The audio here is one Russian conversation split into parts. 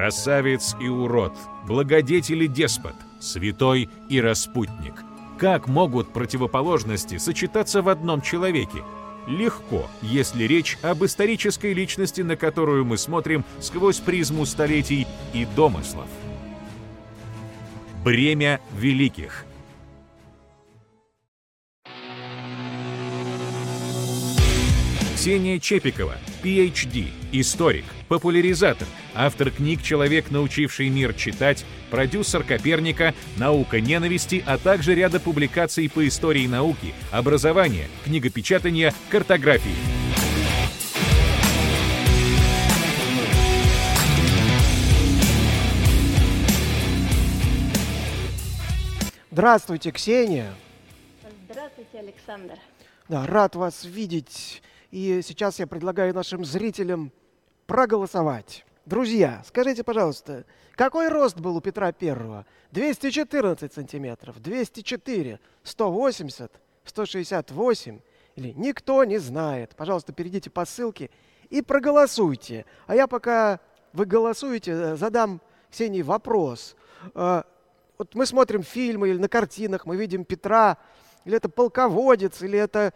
Красавец и урод, благодетель и деспот, святой и распутник. Как могут противоположности сочетаться в одном человеке? Легко, если речь об исторической личности, на которую мы смотрим сквозь призму столетий и домыслов. Бремя великих – Ксения Чепикова, PhD, историк, популяризатор, автор книг «Человек, научивший мир читать», продюсер «Коперника», «Наука ненависти», а также ряда публикаций по истории науки, образования, книгопечатания, картографии. Здравствуйте, Ксения. Здравствуйте, Александр. Да, рад вас видеть и сейчас я предлагаю нашим зрителям проголосовать. Друзья, скажите, пожалуйста, какой рост был у Петра Первого? 214 сантиметров, 204, 180, 168 или никто не знает. Пожалуйста, перейдите по ссылке и проголосуйте. А я пока вы голосуете, э, задам Ксении вопрос. Э, вот мы смотрим фильмы или на картинах, мы видим Петра, или это полководец, или это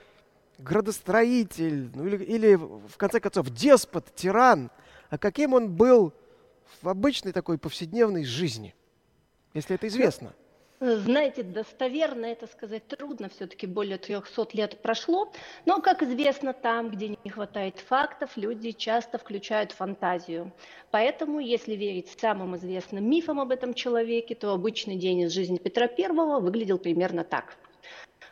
градостроитель, ну или, или, в конце концов, деспот, тиран, а каким он был в обычной такой повседневной жизни, если это известно? Знаете, достоверно это сказать трудно, все-таки более 300 лет прошло, но, как известно, там, где не хватает фактов, люди часто включают фантазию. Поэтому, если верить самым известным мифам об этом человеке, то обычный день из жизни Петра I выглядел примерно так.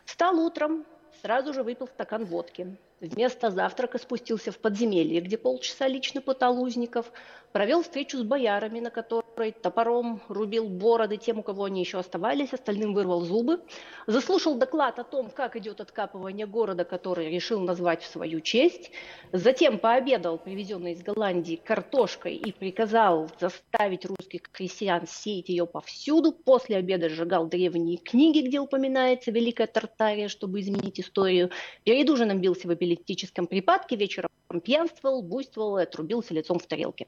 Встал утром, сразу же выпил стакан водки. Вместо завтрака спустился в подземелье, где полчаса лично пытал узников, провел встречу с боярами, на которой топором рубил бороды тем, у кого они еще оставались, остальным вырвал зубы, заслушал доклад о том, как идет откапывание города, который решил назвать в свою честь, затем пообедал привезенной из Голландии картошкой и приказал заставить русских крестьян сеять ее повсюду, после обеда сжигал древние книги, где упоминается Великая Тартария, чтобы изменить историю, перед ужином бился в эпилептическом припадке, вечером пьянствовал, буйствовал и отрубился лицом в тарелке.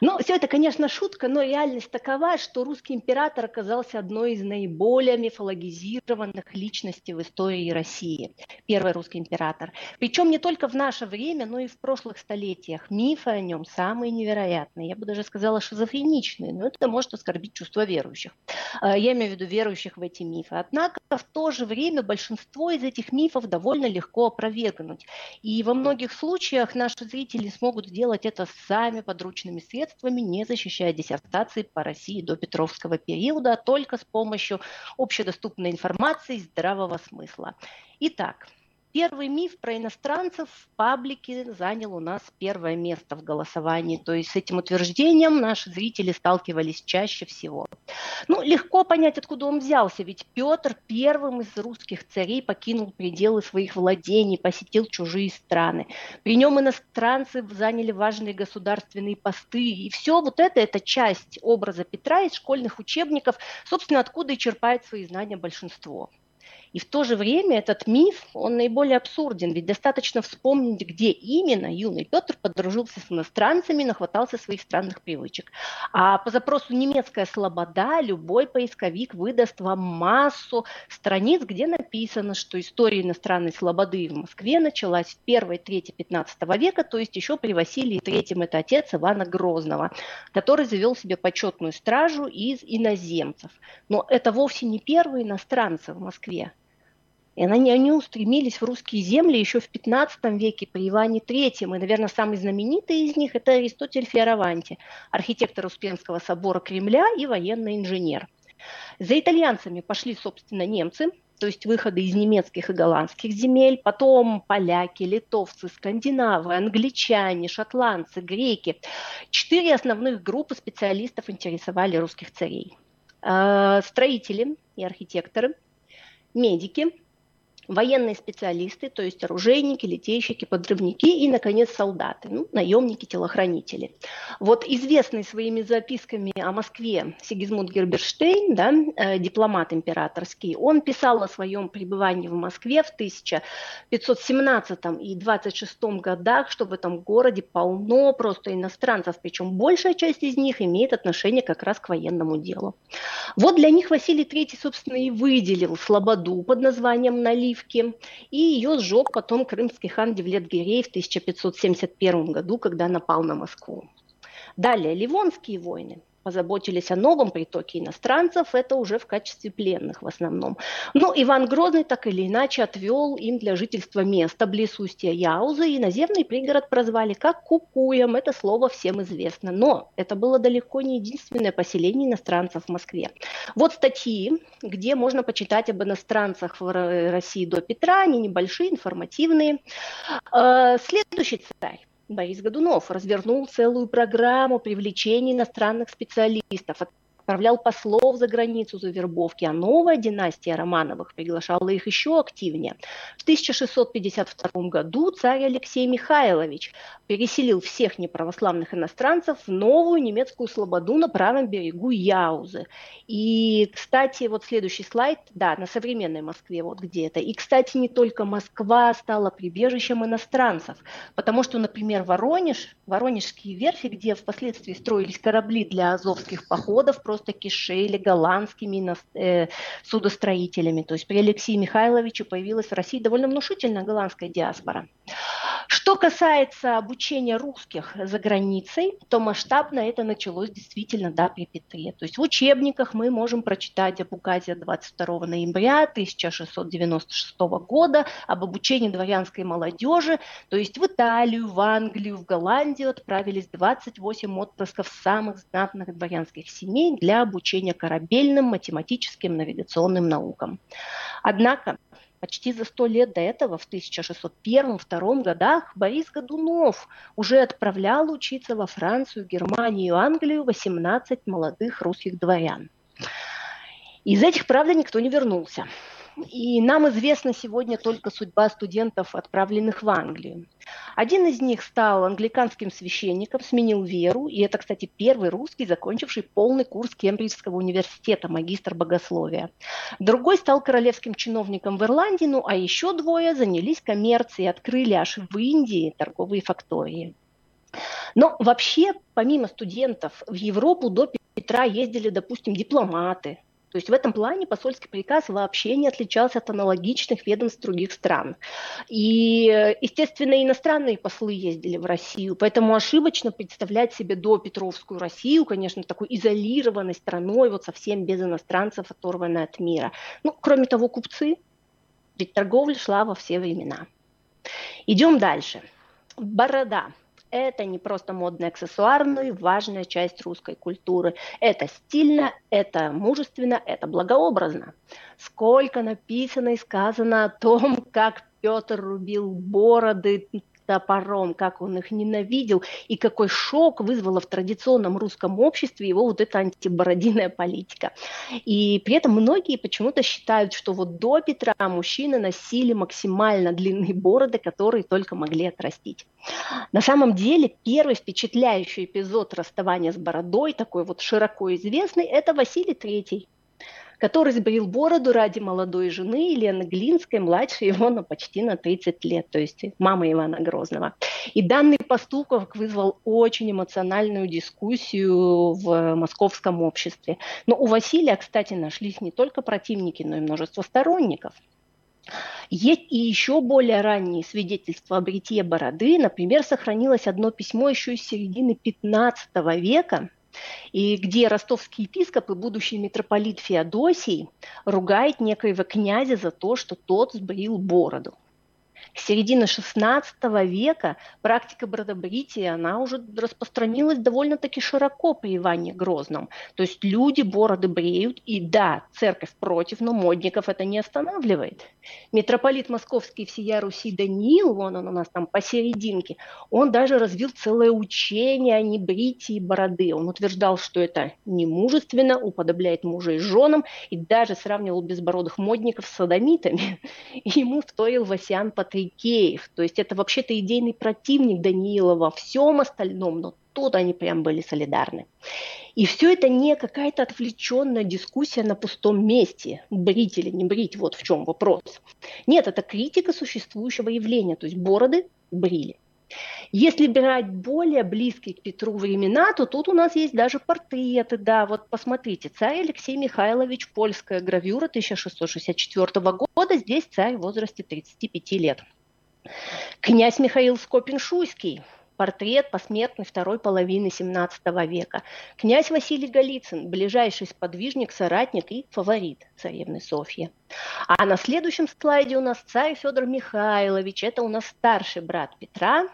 Ну, все это, конечно, шутка, но реальность такова, что русский император оказался одной из наиболее мифологизированных личностей в истории России. Первый русский император. Причем не только в наше время, но и в прошлых столетиях. Мифы о нем самые невероятные. Я бы даже сказала шизофреничные, но это может оскорбить чувство верующих. А, я имею в виду верующих в эти мифы. Однако в то же время большинство из этих мифов довольно легко опровергнуть. И во многих случаях наши зрители смогут сделать это сами подручными научными средствами, не защищая диссертации по России до Петровского периода, а только с помощью общедоступной информации и здравого смысла. Итак, Первый миф про иностранцев в паблике занял у нас первое место в голосовании. То есть с этим утверждением наши зрители сталкивались чаще всего. Ну, легко понять, откуда он взялся, ведь Петр первым из русских царей покинул пределы своих владений, посетил чужие страны. При нем иностранцы заняли важные государственные посты. И все вот это, это часть образа Петра из школьных учебников, собственно, откуда и черпает свои знания большинство. И в то же время этот миф, он наиболее абсурден, ведь достаточно вспомнить, где именно юный Петр подружился с иностранцами, нахватался своих странных привычек. А по запросу «немецкая слобода» любой поисковик выдаст вам массу страниц, где написано, что история иностранной слободы в Москве началась в первой трети 15 века, то есть еще при Василии III это отец Ивана Грозного, который завел себе почетную стражу из иноземцев. Но это вовсе не первые иностранцы в Москве. И они, они устремились в русские земли еще в 15 веке при Иване III. И, наверное, самый знаменитый из них – это Аристотель Фиораванти, архитектор Успенского собора Кремля и военный инженер. За итальянцами пошли, собственно, немцы, то есть выходы из немецких и голландских земель, потом поляки, литовцы, скандинавы, англичане, шотландцы, греки. Четыре основных группы специалистов интересовали русских царей. Э, строители и архитекторы, медики, военные специалисты, то есть оружейники, литейщики, подрывники и, наконец, солдаты, ну, наемники, телохранители. Вот известный своими записками о Москве Сигизмунд Герберштейн, да, э, дипломат императорский, он писал о своем пребывании в Москве в 1517 и 26 годах, что в этом городе полно просто иностранцев, причем большая часть из них имеет отношение как раз к военному делу. Вот для них Василий III, собственно, и выделил Слободу под названием Налив, Авдеевке, и ее сжег потом крымский хан Девлет-Гирей в 1571 году, когда напал на Москву. Далее, Ливонские войны позаботились о новом притоке иностранцев, это уже в качестве пленных в основном. Но Иван Грозный так или иначе отвел им для жительства место близ устья Яузы, и наземный пригород прозвали как Кукуем, это слово всем известно. Но это было далеко не единственное поселение иностранцев в Москве. Вот статьи, где можно почитать об иностранцах в России до Петра, они небольшие, информативные. Э, следующий царь Борис Годунов развернул целую программу привлечения иностранных специалистов, отправлял послов за границу за вербовки, а новая династия Романовых приглашала их еще активнее. В 1652 году царь Алексей Михайлович переселил всех неправославных иностранцев в новую немецкую слободу на правом берегу Яузы. И, кстати, вот следующий слайд, да, на современной Москве вот где-то. И, кстати, не только Москва стала прибежищем иностранцев, потому что, например, Воронеж, Воронежские верфи, где впоследствии строились корабли для азовских походов, просто просто кишели голландскими э, судостроителями. То есть при Алексее Михайловиче появилась в России довольно внушительная голландская диаспора. Что касается обучения русских за границей, то масштабно это началось действительно да, при Петре. То есть в учебниках мы можем прочитать об указе 22 ноября 1696 года об обучении дворянской молодежи. То есть в Италию, в Англию, в Голландию отправились 28 отпрысков самых знатных дворянских семей для обучения корабельным, математическим, навигационным наукам. Однако Почти за сто лет до этого, в 1601-1602 годах, Борис Годунов уже отправлял учиться во Францию, Германию, Англию 18 молодых русских дворян. Из этих, правда, никто не вернулся. И нам известна сегодня только судьба студентов, отправленных в Англию. Один из них стал англиканским священником, сменил веру, и это, кстати, первый русский, закончивший полный курс Кембриджского университета, магистр богословия. Другой стал королевским чиновником в Ирландии, ну а еще двое занялись коммерцией, открыли аж в Индии торговые фактории. Но вообще, помимо студентов, в Европу до Петра ездили, допустим, дипломаты, то есть в этом плане посольский приказ вообще не отличался от аналогичных ведомств других стран. И, естественно, иностранные послы ездили в Россию, поэтому ошибочно представлять себе до Петровскую Россию, конечно, такой изолированной страной, вот совсем без иностранцев, оторванной от мира. Ну, кроме того, купцы, ведь торговля шла во все времена. Идем дальше. Борода. Это не просто модный аксессуар, но и важная часть русской культуры. Это стильно, это мужественно, это благообразно. Сколько написано и сказано о том, как Петр рубил бороды, топором, как он их ненавидел, и какой шок вызвала в традиционном русском обществе его вот эта антибородиная политика. И при этом многие почему-то считают, что вот до Петра мужчины носили максимально длинные бороды, которые только могли отрастить. На самом деле первый впечатляющий эпизод расставания с бородой, такой вот широко известный, это Василий Третий который сбрил бороду ради молодой жены Елены Глинской, младше его на почти на 30 лет, то есть мама Ивана Грозного. И данный поступок вызвал очень эмоциональную дискуссию в московском обществе. Но у Василия, кстати, нашлись не только противники, но и множество сторонников. Есть и еще более ранние свидетельства о бритье бороды. Например, сохранилось одно письмо еще из середины 15 века, и где ростовский епископ и будущий митрополит Феодосий ругает некоего князя за то, что тот сбрил бороду. К середине XVI века практика бродобрития, она уже распространилась довольно-таки широко при Иване Грозном. То есть люди бороды бреют, и да, церковь против, но модников это не останавливает. Митрополит московский всея Руси Даниил, вон он у нас там посерединке, он даже развил целое учение о небритии бороды. Он утверждал, что это не мужественно, уподобляет мужа и женам, и даже сравнивал безбородых модников с садомитами. Ему стоил Васян Патрикеев. То есть это вообще-то идейный противник Даниила во всем остальном, но тут они прям были солидарны. И все это не какая-то отвлеченная дискуссия на пустом месте, брить или не брить, вот в чем вопрос. Нет, это критика существующего явления, то есть бороды брили. Если брать более близкие к Петру времена, то тут у нас есть даже портреты, да, вот посмотрите, царь Алексей Михайлович, польская гравюра 1664 года, здесь царь в возрасте 35 лет. Князь Михаил Скопин-Шуйский, портрет посмертный второй половины 17 века. Князь Василий Голицын, ближайший сподвижник, соратник и фаворит царевны Софьи. А на следующем слайде у нас царь Федор Михайлович, это у нас старший брат Петра,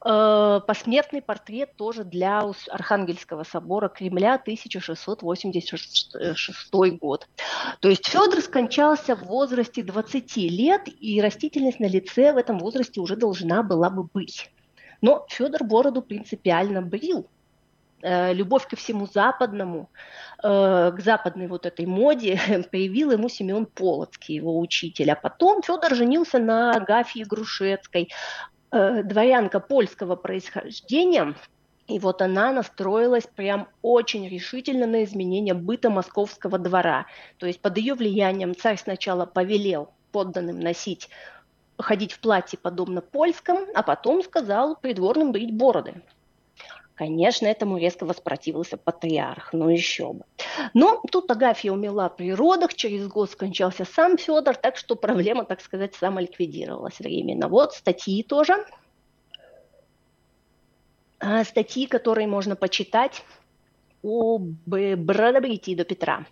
посмертный портрет тоже для Архангельского собора Кремля 1686 год. То есть Федор скончался в возрасте 20 лет, и растительность на лице в этом возрасте уже должна была бы быть. Но Федор бороду принципиально брил. Э, любовь ко всему западному, э, к западной вот этой моде проявил ему Семен Полоцкий, его учитель. А потом Федор женился на Агафье Грушецкой, э, дворянка польского происхождения, и вот она настроилась прям очень решительно на изменение быта московского двора. То есть под ее влиянием царь сначала повелел подданным носить ходить в платье подобно польскому, а потом сказал придворным брить бороды. Конечно, этому резко воспротивился патриарх, но еще бы. Но тут Агафья умела при родах, через год скончался сам Федор, так что проблема, так сказать, самоликвидировалась временно. Вот статьи тоже. А, статьи, которые можно почитать об бродобритии до Петра.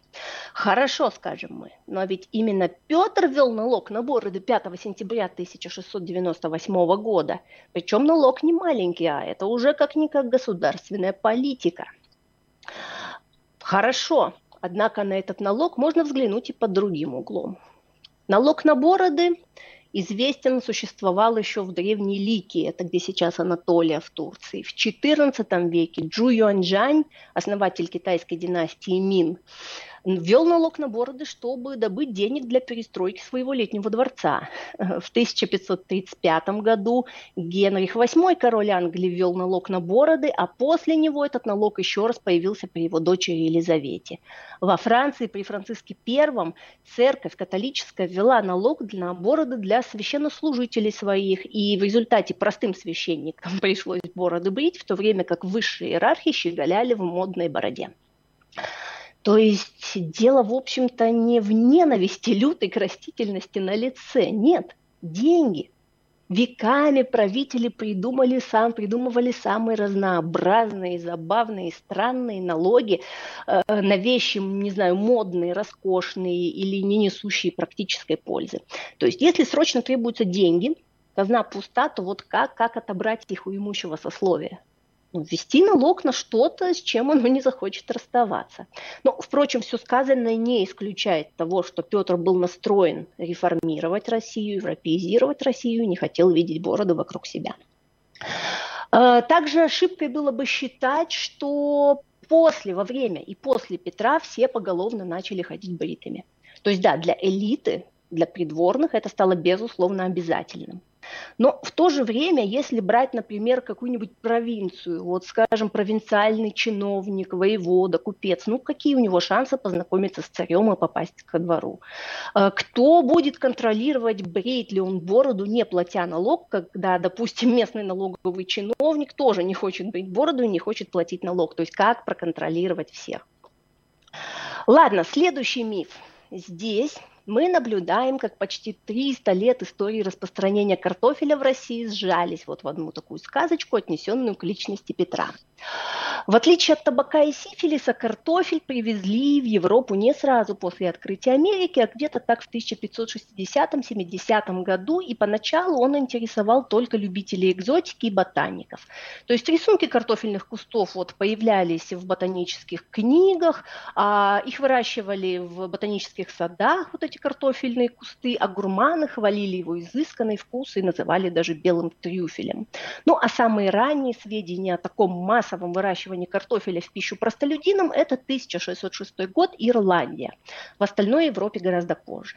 Хорошо, скажем мы, но ведь именно Петр ввел налог на бороды 5 сентября 1698 года. Причем налог не маленький, а это уже как-никак государственная политика. Хорошо, однако на этот налог можно взглянуть и под другим углом. Налог на бороды известен существовал еще в Древней Ликии, это где сейчас Анатолия в Турции. В XIV веке Джу Юаньжань, основатель китайской династии Мин, ввел налог на бороды, чтобы добыть денег для перестройки своего летнего дворца. В 1535 году Генрих VIII, король Англии, ввел налог на бороды, а после него этот налог еще раз появился при его дочери Елизавете. Во Франции при Франциске I церковь католическая ввела налог на бороды для священнослужителей своих, и в результате простым священникам пришлось бороды брить, в то время как высшие иерархи щеголяли в модной бороде. То есть дело, в общем-то, не в ненависти лютой к растительности на лице. Нет, деньги. Веками правители придумали сам, придумывали самые разнообразные, забавные, странные налоги э, на вещи, не знаю, модные, роскошные или не несущие практической пользы. То есть если срочно требуются деньги, казна пуста, то вот как, как отобрать их у имущего сословия? Ввести налог на что-то, с чем оно не захочет расставаться. Но, впрочем, все сказанное не исключает того, что Петр был настроен реформировать Россию, европеизировать Россию, не хотел видеть бороду вокруг себя. А, также ошибкой было бы считать, что после, во время и после Петра все поголовно начали ходить бритыми. То есть, да, для элиты, для придворных это стало безусловно обязательным. Но в то же время, если брать, например, какую-нибудь провинцию, вот, скажем, провинциальный чиновник, воевода, купец, ну, какие у него шансы познакомиться с царем и попасть ко двору? А, кто будет контролировать, бреет ли он бороду, не платя налог, когда, допустим, местный налоговый чиновник тоже не хочет брить бороду и не хочет платить налог? То есть как проконтролировать всех? Ладно, следующий миф. Здесь мы наблюдаем, как почти 300 лет истории распространения картофеля в России сжались вот в одну такую сказочку, отнесенную к личности Петра. В отличие от табака и сифилиса, картофель привезли в Европу не сразу после открытия Америки, а где-то так в 1560-70 году, и поначалу он интересовал только любителей экзотики и ботаников. То есть рисунки картофельных кустов вот появлялись в ботанических книгах, а их выращивали в ботанических садах, вот эти картофельные кусты, а гурманы хвалили его изысканный вкус и называли даже белым трюфелем. Ну а самые ранние сведения о таком массовом выращивании картофеля в пищу простолюдинам – это 1606 год, Ирландия. В остальной Европе гораздо позже.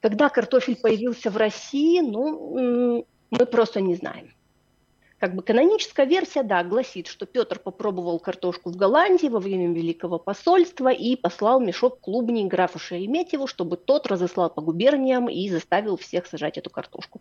Когда картофель появился в России, ну, мы просто не знаем. Как бы каноническая версия, да, гласит, что Петр попробовал картошку в Голландии во время Великого посольства и послал мешок клубней графу Шереметьеву, чтобы тот разослал по губерниям и заставил всех сажать эту картошку.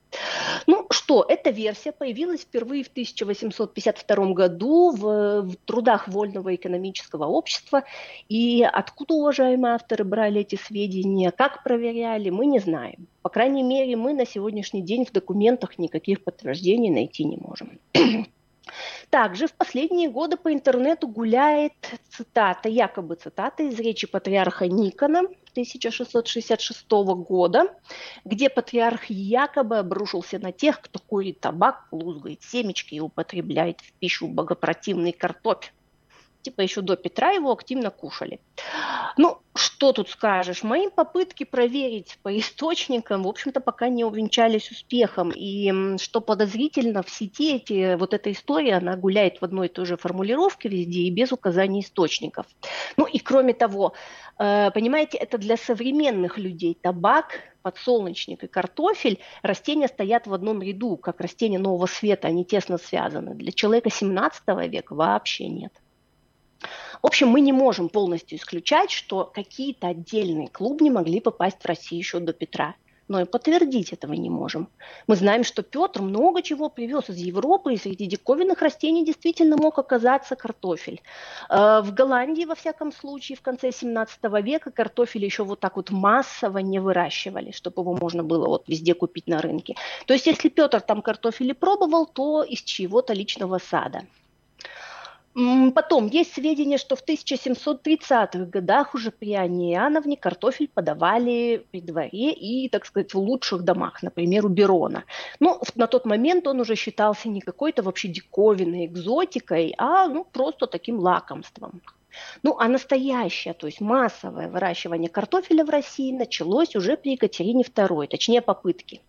Ну что, эта версия появилась впервые в 1852 году в, в трудах Вольного экономического общества. И откуда, уважаемые авторы, брали эти сведения, как проверяли, мы не знаем. По крайней мере, мы на сегодняшний день в документах никаких подтверждений найти не можем. Также в последние годы по интернету гуляет цитата, якобы цитата из речи патриарха Никона 1666 года, где патриарх якобы обрушился на тех, кто курит табак, лузгает семечки и употребляет в пищу богопротивный картофель типа еще до Петра его активно кушали. Ну, что тут скажешь? Мои попытки проверить по источникам, в общем-то, пока не увенчались успехом. И что подозрительно, в сети эти, вот эта история, она гуляет в одной и той же формулировке везде и без указания источников. Ну и кроме того, э, понимаете, это для современных людей табак, подсолнечник и картофель, растения стоят в одном ряду, как растения нового света, они тесно связаны. Для человека 17 века вообще нет. В общем, мы не можем полностью исключать, что какие-то отдельные клубни могли попасть в Россию еще до Петра. Но и подтвердить этого не можем. Мы знаем, что Петр много чего привез из Европы, и среди диковинных растений действительно мог оказаться картофель. Э, в Голландии, во всяком случае, в конце 17 века картофель еще вот так вот массово не выращивали, чтобы его можно было вот везде купить на рынке. То есть, если Петр там картофель и пробовал, то из чьего-то личного сада. Потом есть сведения, что в 1730-х годах уже при Анне Иоанновне картофель подавали при дворе и, так сказать, в лучших домах, например, у Берона. Но на тот момент он уже считался не какой-то вообще диковинной экзотикой, а ну, просто таким лакомством. Ну, а настоящее, то есть массовое выращивание картофеля в России началось уже при Екатерине II, точнее попытки.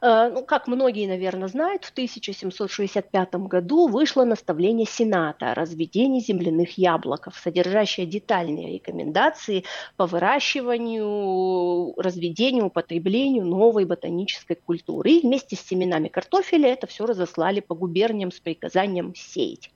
Э, ну, как многие, наверное, знают, в 1765 году вышло наставление Сената о разведении земляных яблоков, содержащее детальные рекомендации по выращиванию, разведению, употреблению новой ботанической культуры. И вместе с семенами картофеля это все разослали по губерниям с приказанием сеять.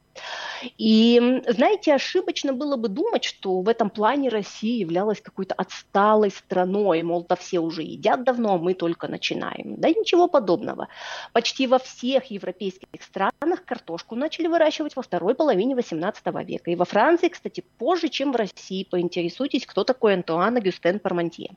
И, знаете, ошибочно было бы думать, что в этом плане Россия являлась какой-то отсталой страной, мол, да все уже едят давно, а мы только начинаем. Да ничего подобного. Почти во всех европейских странах картошку начали выращивать во второй половине XVIII века. И во Франции, кстати, позже, чем в России. Поинтересуйтесь, кто такой Антуан Агюстен Пармантье.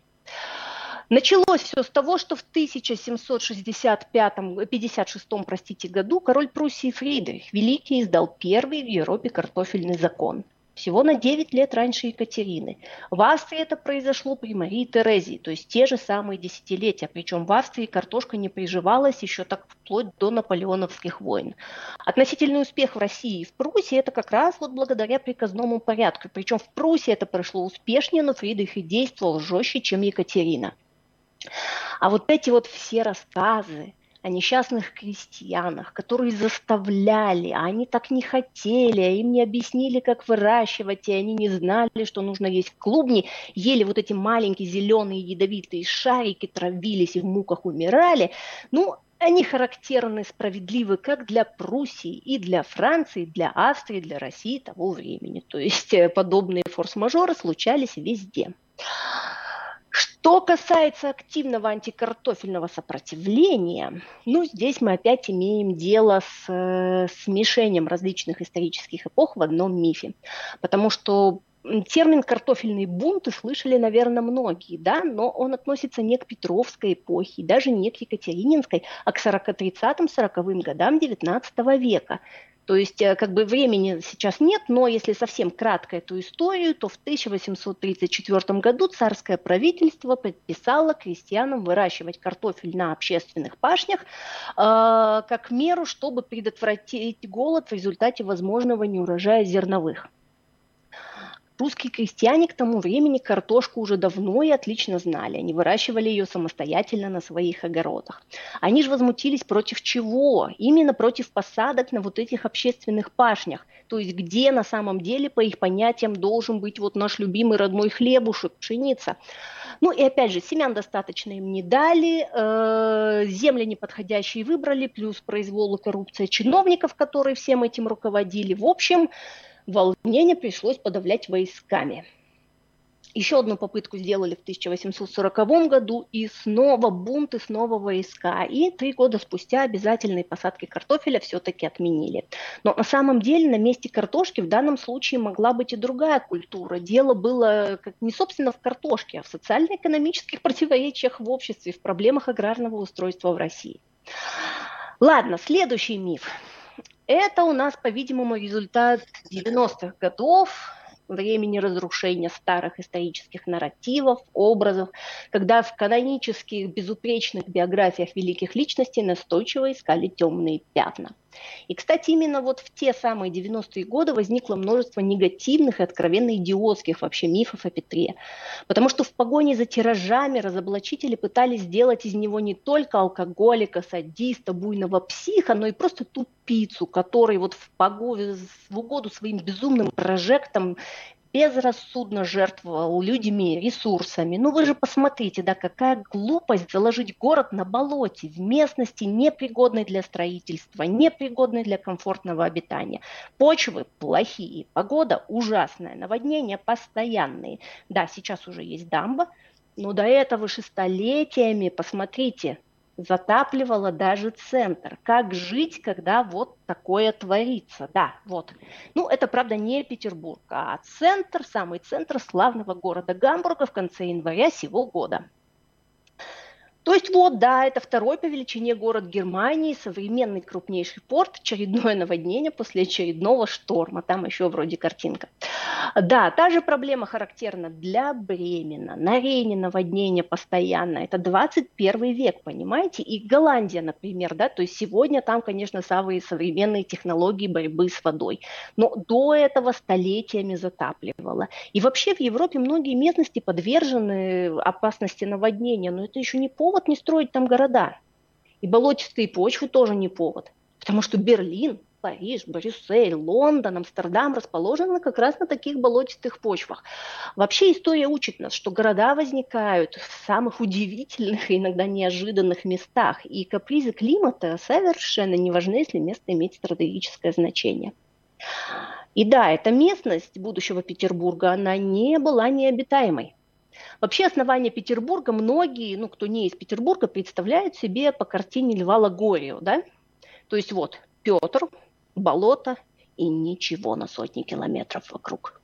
Началось все с того, что в 1765-56 простите, году король Пруссии Фридрих Великий издал первый в Европе картофельный закон. Всего на 9 лет раньше Екатерины. В Австрии это произошло при Марии Терезии, то есть те же самые десятилетия. Причем в Австрии картошка не приживалась еще так вплоть до наполеоновских войн. Относительный успех в России и в Пруссии это как раз вот благодаря приказному порядку. Причем в Пруссии это прошло успешнее, но Фридрих и действовал жестче, чем Екатерина. А вот эти вот все рассказы о несчастных крестьянах, которые заставляли, а они так не хотели, а им не объяснили, как выращивать, и они не знали, что нужно есть клубни, ели вот эти маленькие зеленые ядовитые шарики, травились и в муках умирали. Ну, они характерны, справедливы как для Пруссии и для Франции, для Австрии, для России того времени. То есть э, подобные форс-мажоры случались везде. Что касается активного антикартофельного сопротивления, ну, здесь мы опять имеем дело с э, смешением различных исторических эпох в одном мифе. Потому что термин «картофельные бунты» слышали, наверное, многие, да, но он относится не к Петровской эпохе, даже не к Екатерининской, а к 40-30-40-м годам XIX века. То есть э, как бы времени сейчас нет, но если совсем кратко эту историю, то в 1834 году царское правительство предписало крестьянам выращивать картофель на общественных пашнях э, как меру, чтобы предотвратить голод в результате возможного неурожая зерновых. Русские крестьяне к тому времени картошку уже давно и отлично знали. Они выращивали ее самостоятельно на своих огородах. Они же возмутились против чего? Именно против посадок на вот этих общественных пашнях. То есть где на самом деле, по их понятиям, должен быть вот наш любимый родной хлебушек, пшеница. Ну и опять же, семян достаточно им не дали, э, земли неподходящие выбрали, плюс произвол и коррупция чиновников, которые всем этим руководили. В общем, волнение пришлось подавлять войсками. Еще одну попытку сделали в 1840 году, и снова бунт, и снова войска. И три года спустя обязательные посадки картофеля все-таки отменили. Но на самом деле на месте картошки в данном случае могла быть и другая культура. Дело было как не собственно в картошке, а в социально-экономических противоречиях в обществе, в проблемах аграрного устройства в России. Ладно, следующий миф. Это у нас, по-видимому, результат 90-х годов, времени разрушения старых исторических нарративов, образов, когда в канонических безупречных биографиях великих личностей настойчиво искали темные пятна. И, кстати, именно вот в те самые 90-е годы возникло множество негативных и откровенно идиотских вообще мифов о Петре. Потому что в погоне за тиражами разоблачители пытались сделать из него не только алкоголика, садиста, буйного психа, но и просто тупицу, который вот в, погоду, в угоду своим безумным прожектам безрассудно жертвовал людьми, ресурсами. Ну вы же посмотрите, да, какая глупость заложить город на болоте, в местности непригодной для строительства, непригодной для комфортного обитания. Почвы плохие, погода ужасная, наводнения постоянные. Да, сейчас уже есть дамба, но до этого же столетиями, посмотрите, затапливала даже центр. Как жить, когда вот такое творится? Да, вот. Ну, это, правда, не Петербург, а центр, самый центр славного города Гамбурга в конце января сего года. То есть вот, да, это второй по величине город Германии, современный крупнейший порт, очередное наводнение после очередного шторма, там еще вроде картинка. Да, та же проблема характерна для Бремена, на Рейне наводнение постоянно, это 21 век, понимаете, и Голландия, например, да, то есть сегодня там, конечно, самые современные технологии борьбы с водой, но до этого столетиями затапливало. И вообще в Европе многие местности подвержены опасности наводнения, но это еще не повод повод не строить там города. И болотистые почвы тоже не повод. Потому что Берлин, Париж, Брюссель, Лондон, Амстердам расположены как раз на таких болотистых почвах. Вообще история учит нас, что города возникают в самых удивительных и иногда неожиданных местах. И капризы климата совершенно не важны, если место имеет стратегическое значение. И да, эта местность будущего Петербурга, она не была необитаемой. Вообще основание Петербурга многие, ну, кто не из Петербурга, представляют себе по картине Льва Лагорию, да? То есть вот Петр, болото и ничего на сотни километров вокруг.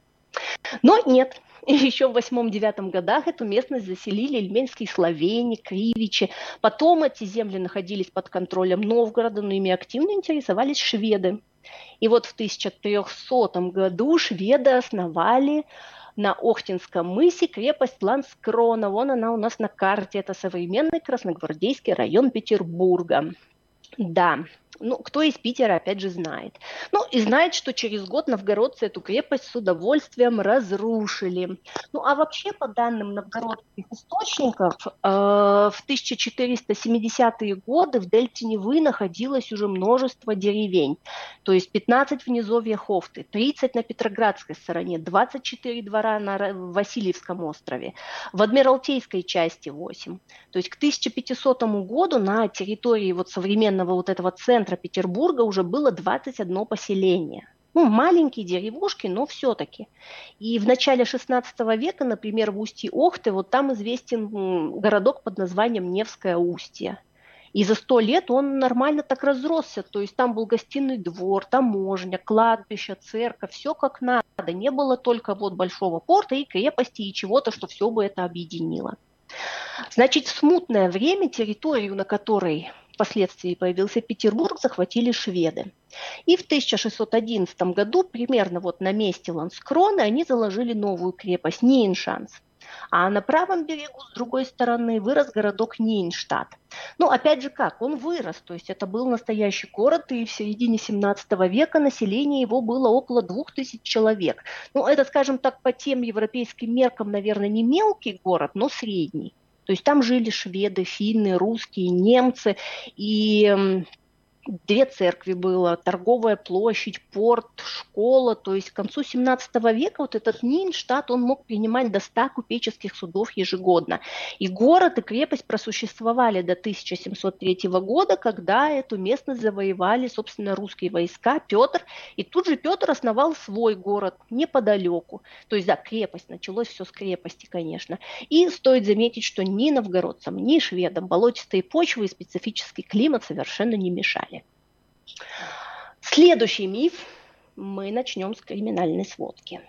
Но нет, еще в восьмом-девятом годах эту местность заселили ильменские словени, кривичи. Потом эти земли находились под контролем Новгорода, но ими активно интересовались шведы. И вот в 1300 году шведы основали на Охтинском мысе крепость Ланскрона. Вон она у нас на карте. Это современный красногвардейский район Петербурга. Да, ну, кто из Питера, опять же, знает. Ну, и знает, что через год новгородцы эту крепость с удовольствием разрушили. Ну, а вообще, по данным новгородских источников, э, в 1470-е годы в дельте Невы находилось уже множество деревень. То есть 15 в низовье Хофты, 30 на Петроградской стороне, 24 двора на Васильевском острове, в Адмиралтейской части 8. То есть к 1500 году на территории вот современного вот этого центра Петербурга уже было 21 поселение. Ну, маленькие деревушки, но все-таки. И в начале 16 века, например, в устье Охты, вот там известен городок под названием Невское устье. И за сто лет он нормально так разросся. То есть там был гостиный двор, таможня, кладбище, церковь, все как надо. Не было только вот большого порта и крепости и чего-то, что все бы это объединило. Значит, в смутное время территорию, на которой впоследствии появился Петербург, захватили шведы. И в 1611 году, примерно вот на месте Ланскрона, они заложили новую крепость Нейншанс. А на правом берегу, с другой стороны, вырос городок Нейнштадт. Ну, опять же как, он вырос, то есть это был настоящий город, и в середине 17 века население его было около 2000 человек. Ну, это, скажем так, по тем европейским меркам, наверное, не мелкий город, но средний. То есть там жили шведы, финны, русские, немцы, и две церкви было, торговая площадь, порт, школа. То есть к концу 17 века вот этот Нинштадт, он мог принимать до 100 купеческих судов ежегодно. И город и крепость просуществовали до 1703 года, когда эту местность завоевали, собственно, русские войска, Петр. И тут же Петр основал свой город неподалеку. То есть, да, крепость, началось все с крепости, конечно. И стоит заметить, что ни новгородцам, ни шведам болотистые почвы и специфический климат совершенно не мешали. Следующий миф мы начнем с криминальной сводки.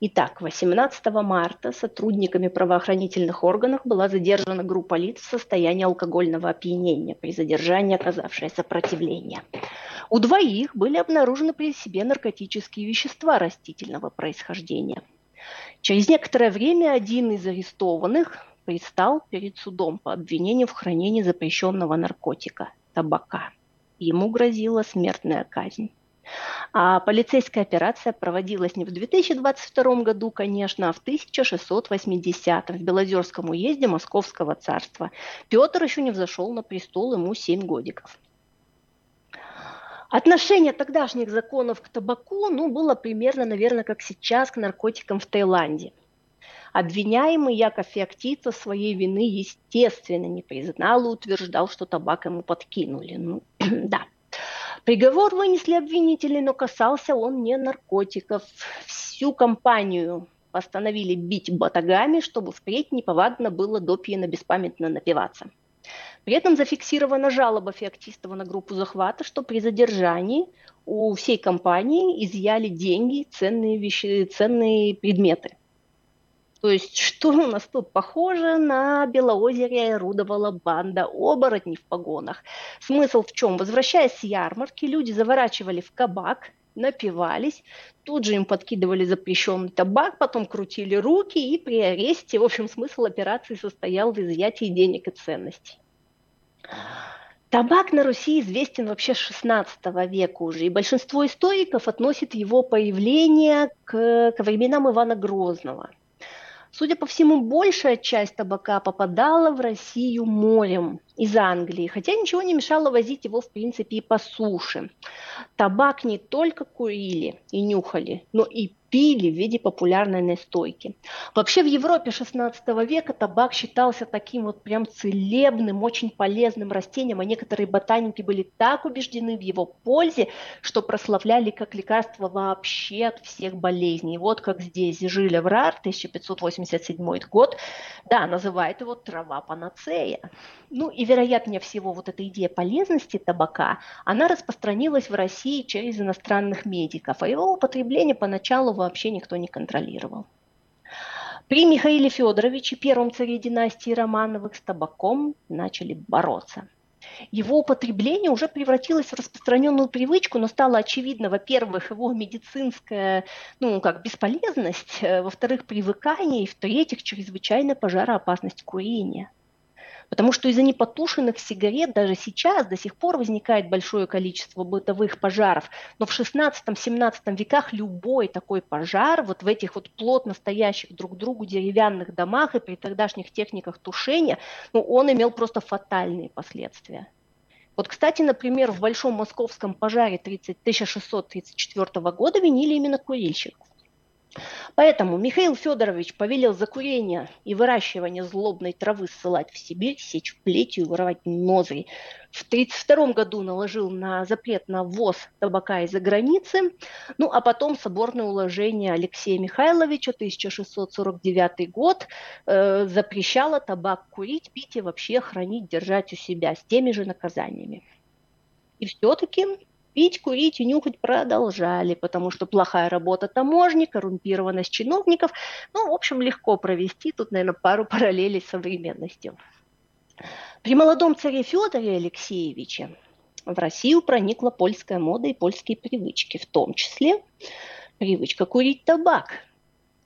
Итак, 18 марта сотрудниками правоохранительных органов была задержана группа лиц в состоянии алкогольного опьянения при задержании, оказавшее сопротивление. У двоих были обнаружены при себе наркотические вещества растительного происхождения. Через некоторое время один из арестованных предстал перед судом по обвинению в хранении запрещенного наркотика – табака ему грозила смертная казнь. А полицейская операция проводилась не в 2022 году, конечно, а в 1680 в Белозерском уезде Московского царства. Петр еще не взошел на престол, ему 7 годиков. Отношение тогдашних законов к табаку ну, было примерно, наверное, как сейчас к наркотикам в Таиланде – Обвиняемый Яков Феоктица своей вины, естественно, не признал и утверждал, что табак ему подкинули. Ну, да. Приговор вынесли обвинители, но касался он не наркотиков. Всю компанию постановили бить батагами, чтобы впредь неповадно было допьяно беспамятно напиваться. При этом зафиксирована жалоба Феоктистова на группу захвата, что при задержании у всей компании изъяли деньги, ценные, вещи, ценные предметы – то есть что у нас тут похоже на Белоозере орудовала банда оборотней в погонах. Смысл в чем? Возвращаясь с ярмарки, люди заворачивали в кабак, напивались, тут же им подкидывали запрещенный табак, потом крутили руки и при аресте, в общем, смысл операции состоял в изъятии денег и ценностей. Табак на Руси известен вообще с 16 века уже, и большинство историков относит его появление к, к временам Ивана Грозного – Судя по всему, большая часть табака попадала в Россию морем из Англии, хотя ничего не мешало возить его, в принципе, и по суше. Табак не только курили и нюхали, но и пили в виде популярной настойки. Вообще в Европе 16 века табак считался таким вот прям целебным, очень полезным растением, а некоторые ботаники были так убеждены в его пользе, что прославляли как лекарство вообще от всех болезней. Вот как здесь Жиля Врар, 1587 год, да, называет его трава панацея. Ну и вероятнее всего вот эта идея полезности табака, она распространилась в России через иностранных медиков, а его употребление поначалу вообще никто не контролировал. При Михаиле Федоровиче, первом царе династии Романовых, с табаком начали бороться. Его употребление уже превратилось в распространенную привычку, но стало очевидно, во-первых, его медицинская, ну, как бесполезность, э, во-вторых, привыкание, и в-третьих, чрезвычайная пожароопасность курения – Потому что из-за непотушенных сигарет даже сейчас до сих пор возникает большое количество бытовых пожаров. Но в 16-17 веках любой такой пожар вот в этих вот плотно стоящих друг к другу деревянных домах и при тогдашних техниках тушения, ну, он имел просто фатальные последствия. Вот, кстати, например, в Большом московском пожаре 30, 1634 года винили именно курильщиков. Поэтому Михаил Федорович повелел за курение и выращивание злобной травы ссылать в Сибирь, сечь плетью и вырывать ноздри. В 1932 году наложил на запрет на ввоз табака из-за границы. Ну, а потом соборное уложение Алексея Михайловича, 1649 год, э, запрещало табак курить, пить и вообще хранить, держать у себя с теми же наказаниями. И все-таки Пить, курить и нюхать продолжали, потому что плохая работа таможни, коррумпированность чиновников, ну, в общем, легко провести тут, наверное, пару параллелей с современностью. При молодом царе Федоре Алексеевиче в Россию проникла польская мода и польские привычки, в том числе привычка курить табак –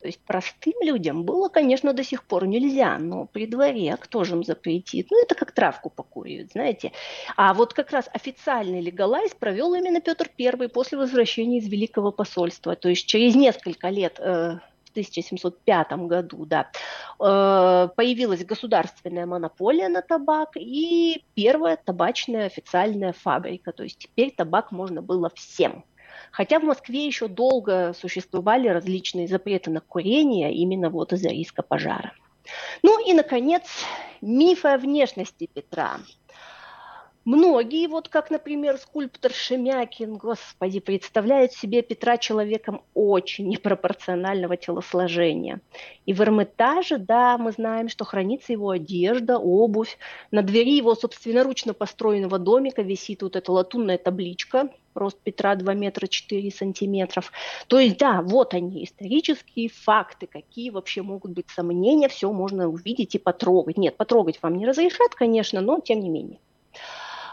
то есть простым людям было, конечно, до сих пор нельзя, но при дворе кто же им запретит? Ну, это как травку покуривают, знаете. А вот как раз официальный легалайз провел именно Петр I после возвращения из Великого посольства. То есть через несколько лет э, в 1705 году, да, э, появилась государственная монополия на табак и первая табачная официальная фабрика. То есть теперь табак можно было всем. Хотя в Москве еще долго существовали различные запреты на курение именно вот из-за риска пожара. Ну и, наконец, мифы о внешности Петра. Многие, вот как, например, скульптор Шемякин, господи, представляют себе Петра человеком очень непропорционального телосложения. И в Эрмитаже, да, мы знаем, что хранится его одежда, обувь. На двери его собственноручно построенного домика висит вот эта латунная табличка, рост Петра 2 метра 4 сантиметров. То есть, да, вот они, исторические факты, какие вообще могут быть сомнения, все можно увидеть и потрогать. Нет, потрогать вам не разрешат, конечно, но тем не менее.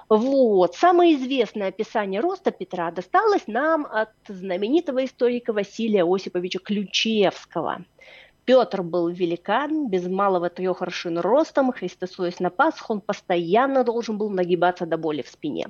Вот. Самое известное описание роста Петра досталось нам от знаменитого историка Василия Осиповича Ключевского. Петр был великан, без малого трех аршин ростом, христосуясь на Пасху, он постоянно должен был нагибаться до боли в спине.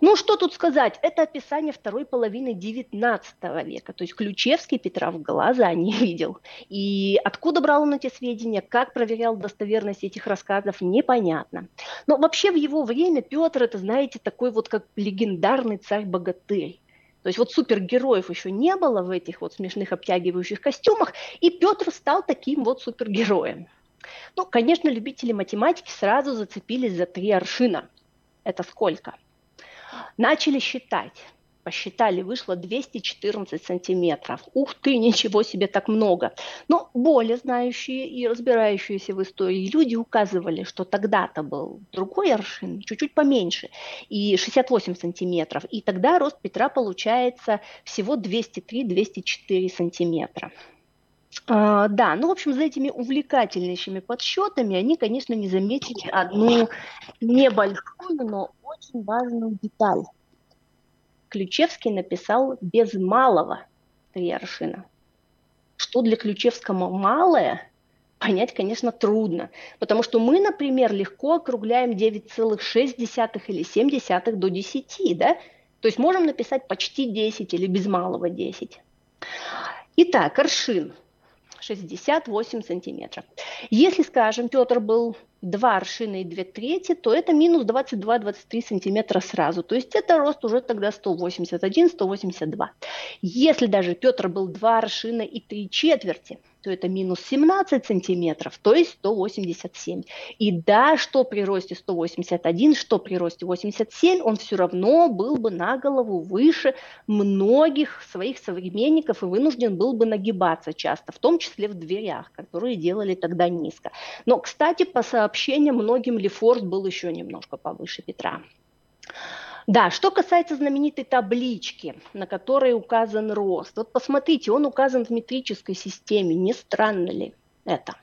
Ну, что тут сказать? Это описание второй половины XIX века. То есть Ключевский Петра в глаза не видел. И откуда брал он эти сведения, как проверял достоверность этих рассказов, непонятно. Но вообще в его время Петр, это, знаете, такой вот как легендарный царь-богатырь. То есть вот супергероев еще не было в этих вот смешных обтягивающих костюмах, и Петр стал таким вот супергероем. Ну, конечно, любители математики сразу зацепились за три аршина. Это сколько? Начали считать. Посчитали, вышло 214 сантиметров. Ух ты, ничего себе, так много. Но более знающие и разбирающиеся в истории люди указывали, что тогда-то был другой аршин, чуть-чуть поменьше, и 68 сантиметров. И тогда рост Петра получается всего 203-204 сантиметра. А, да, ну, в общем, за этими увлекательнейшими подсчетами они, конечно, не заметили одну небольшую, но очень важную деталь. Ключевский написал без малого три аршина. Что для Ключевского малое, понять, конечно, трудно. Потому что мы, например, легко округляем 9,6 или 7 до 10, да? То есть можем написать почти 10 или без малого 10. Итак, аршин – 68 сантиметров. Если, скажем, Петр был 2 аршина и 2 трети, то это минус 22-23 сантиметра сразу. То есть это рост уже тогда 181-182. Если даже Петр был 2 аршина и 3 четверти, то это минус 17 сантиметров, то есть 187. И да, что при росте 181, что при росте 87, он все равно был бы на голову выше многих своих современников и вынужден был бы нагибаться часто, в том числе в дверях, которые делали тогда низко. Но, кстати, по сообщениям, многим Лефорт был еще немножко повыше Петра. Да, что касается знаменитой таблички, на которой указан рост. Вот посмотрите, он указан в метрической системе. Не странно ли это?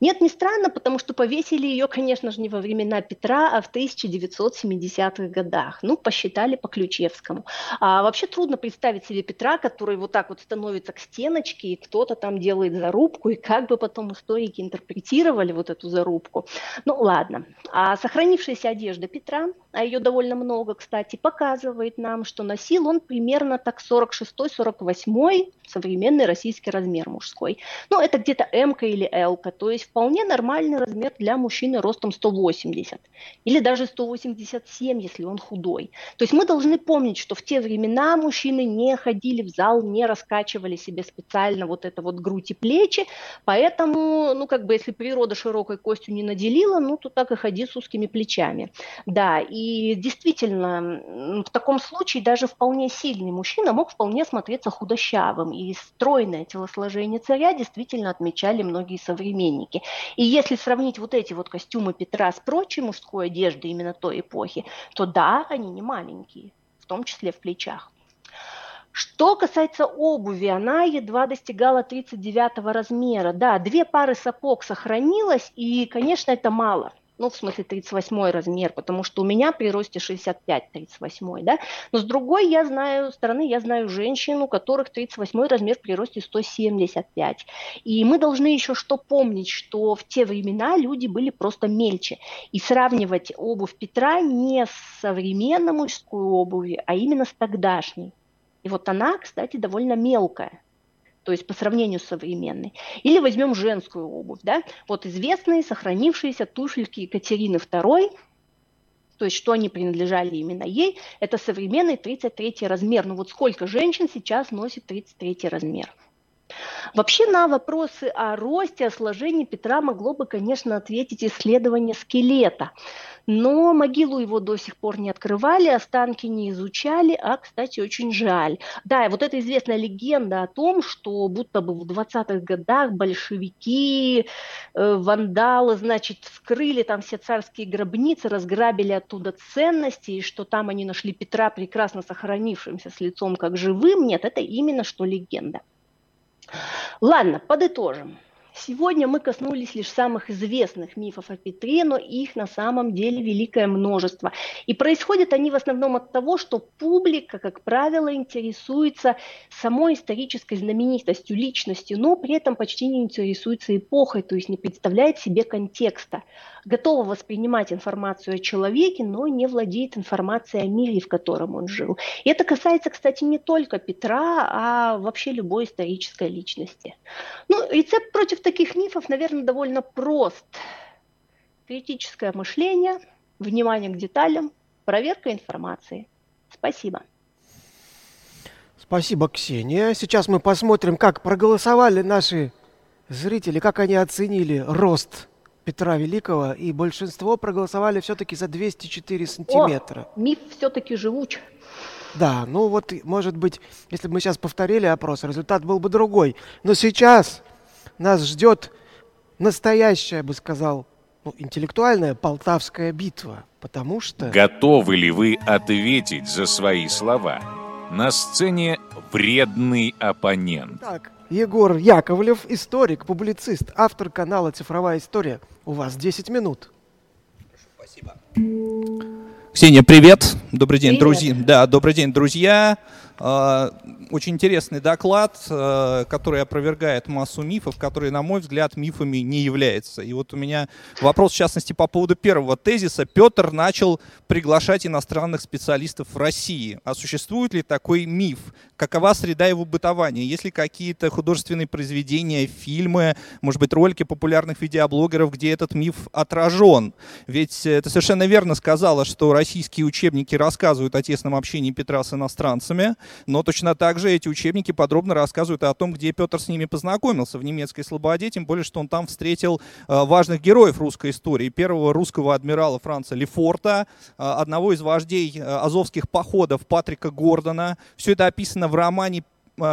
Нет, не странно, потому что повесили ее, конечно же, не во времена Петра, а в 1970-х годах. Ну, посчитали по Ключевскому. А вообще трудно представить себе Петра, который вот так вот становится к стеночке, и кто-то там делает зарубку, и как бы потом историки интерпретировали вот эту зарубку. Ну, ладно. А сохранившаяся одежда Петра – а ее довольно много, кстати, показывает нам, что носил он примерно так 46-48 современный российский размер мужской. Ну, это где-то М или Л, то есть вполне нормальный размер для мужчины ростом 180 или даже 187, если он худой. То есть мы должны помнить, что в те времена мужчины не ходили в зал, не раскачивали себе специально вот это вот грудь и плечи, поэтому, ну, как бы, если природа широкой костью не наделила, ну, то так и ходи с узкими плечами. Да, и действительно, в таком случае даже вполне сильный мужчина мог вполне смотреться худощавым, и стройное телосложение царя действительно отмечали многие современники. И если сравнить вот эти вот костюмы Петра с прочей мужской одеждой именно той эпохи, то да, они не маленькие, в том числе в плечах. Что касается обуви, она едва достигала 39 размера. Да, две пары сапог сохранилось, и, конечно, это мало ну, в смысле 38 размер, потому что у меня при росте 65-38, да, но с другой я знаю стороны, я знаю женщин, у которых 38 размер при росте 175. И мы должны еще что помнить, что в те времена люди были просто мельче. И сравнивать обувь Петра не с современной мужской обувью, а именно с тогдашней. И вот она, кстати, довольно мелкая то есть по сравнению с современной. Или возьмем женскую обувь, да, вот известные сохранившиеся туфельки Екатерины II, то есть что они принадлежали именно ей, это современный 33 размер. Ну вот сколько женщин сейчас носит 33 размер? Вообще на вопросы о росте, о сложении Петра могло бы, конечно, ответить исследование скелета. Но могилу его до сих пор не открывали, останки не изучали, а, кстати, очень жаль. Да, и вот эта известная легенда о том, что будто бы в 20-х годах большевики, э, вандалы, значит, вскрыли там все царские гробницы, разграбили оттуда ценности, и что там они нашли Петра прекрасно сохранившимся с лицом как живым, нет, это именно что легенда. Ладно, подытожим. Сегодня мы коснулись лишь самых известных мифов о Петре, но их на самом деле великое множество. И происходят они в основном от того, что публика, как правило, интересуется самой исторической знаменитостью, личностью, но при этом почти не интересуется эпохой, то есть не представляет себе контекста. Готова воспринимать информацию о человеке, но не владеет информацией о мире, в котором он жил. И это касается, кстати, не только Петра, а вообще любой исторической личности. Ну, рецепт против таких мифов, наверное, довольно прост. Критическое мышление, внимание к деталям, проверка информации. Спасибо. Спасибо, Ксения. Сейчас мы посмотрим, как проголосовали наши зрители, как они оценили рост Петра Великого, и большинство проголосовали все-таки за 204 сантиметра. О, миф все-таки живуч. Да, ну вот, может быть, если бы мы сейчас повторили опрос, результат был бы другой. Но сейчас нас ждет настоящая, я бы сказал, ну, интеллектуальная Полтавская битва, потому что... Готовы ли вы ответить за свои слова? На сцене вредный оппонент. Так, Егор Яковлев, историк, публицист, автор канала «Цифровая история». У вас 10 минут. Спасибо. Ксения, привет. Добрый день, привет. друзья. Да, добрый день, друзья. А, очень интересный доклад, а, который опровергает массу мифов, которые, на мой взгляд, мифами не являются. И вот у меня вопрос, в частности, по поводу первого тезиса. Петр начал приглашать иностранных специалистов в России. А существует ли такой миф? Какова среда его бытования? Есть ли какие-то художественные произведения, фильмы, может быть, ролики популярных видеоблогеров, где этот миф отражен? Ведь это совершенно верно сказала, что российские учебники рассказывают о тесном общении Петра с иностранцами, но точно так же эти учебники подробно рассказывают о том, где Петр с ними познакомился в немецкой Слободе, тем более, что он там встретил э, важных героев русской истории. Первого русского адмирала Франца Лефорта, э, одного из вождей э, азовских походов Патрика Гордона. Все это описано в романе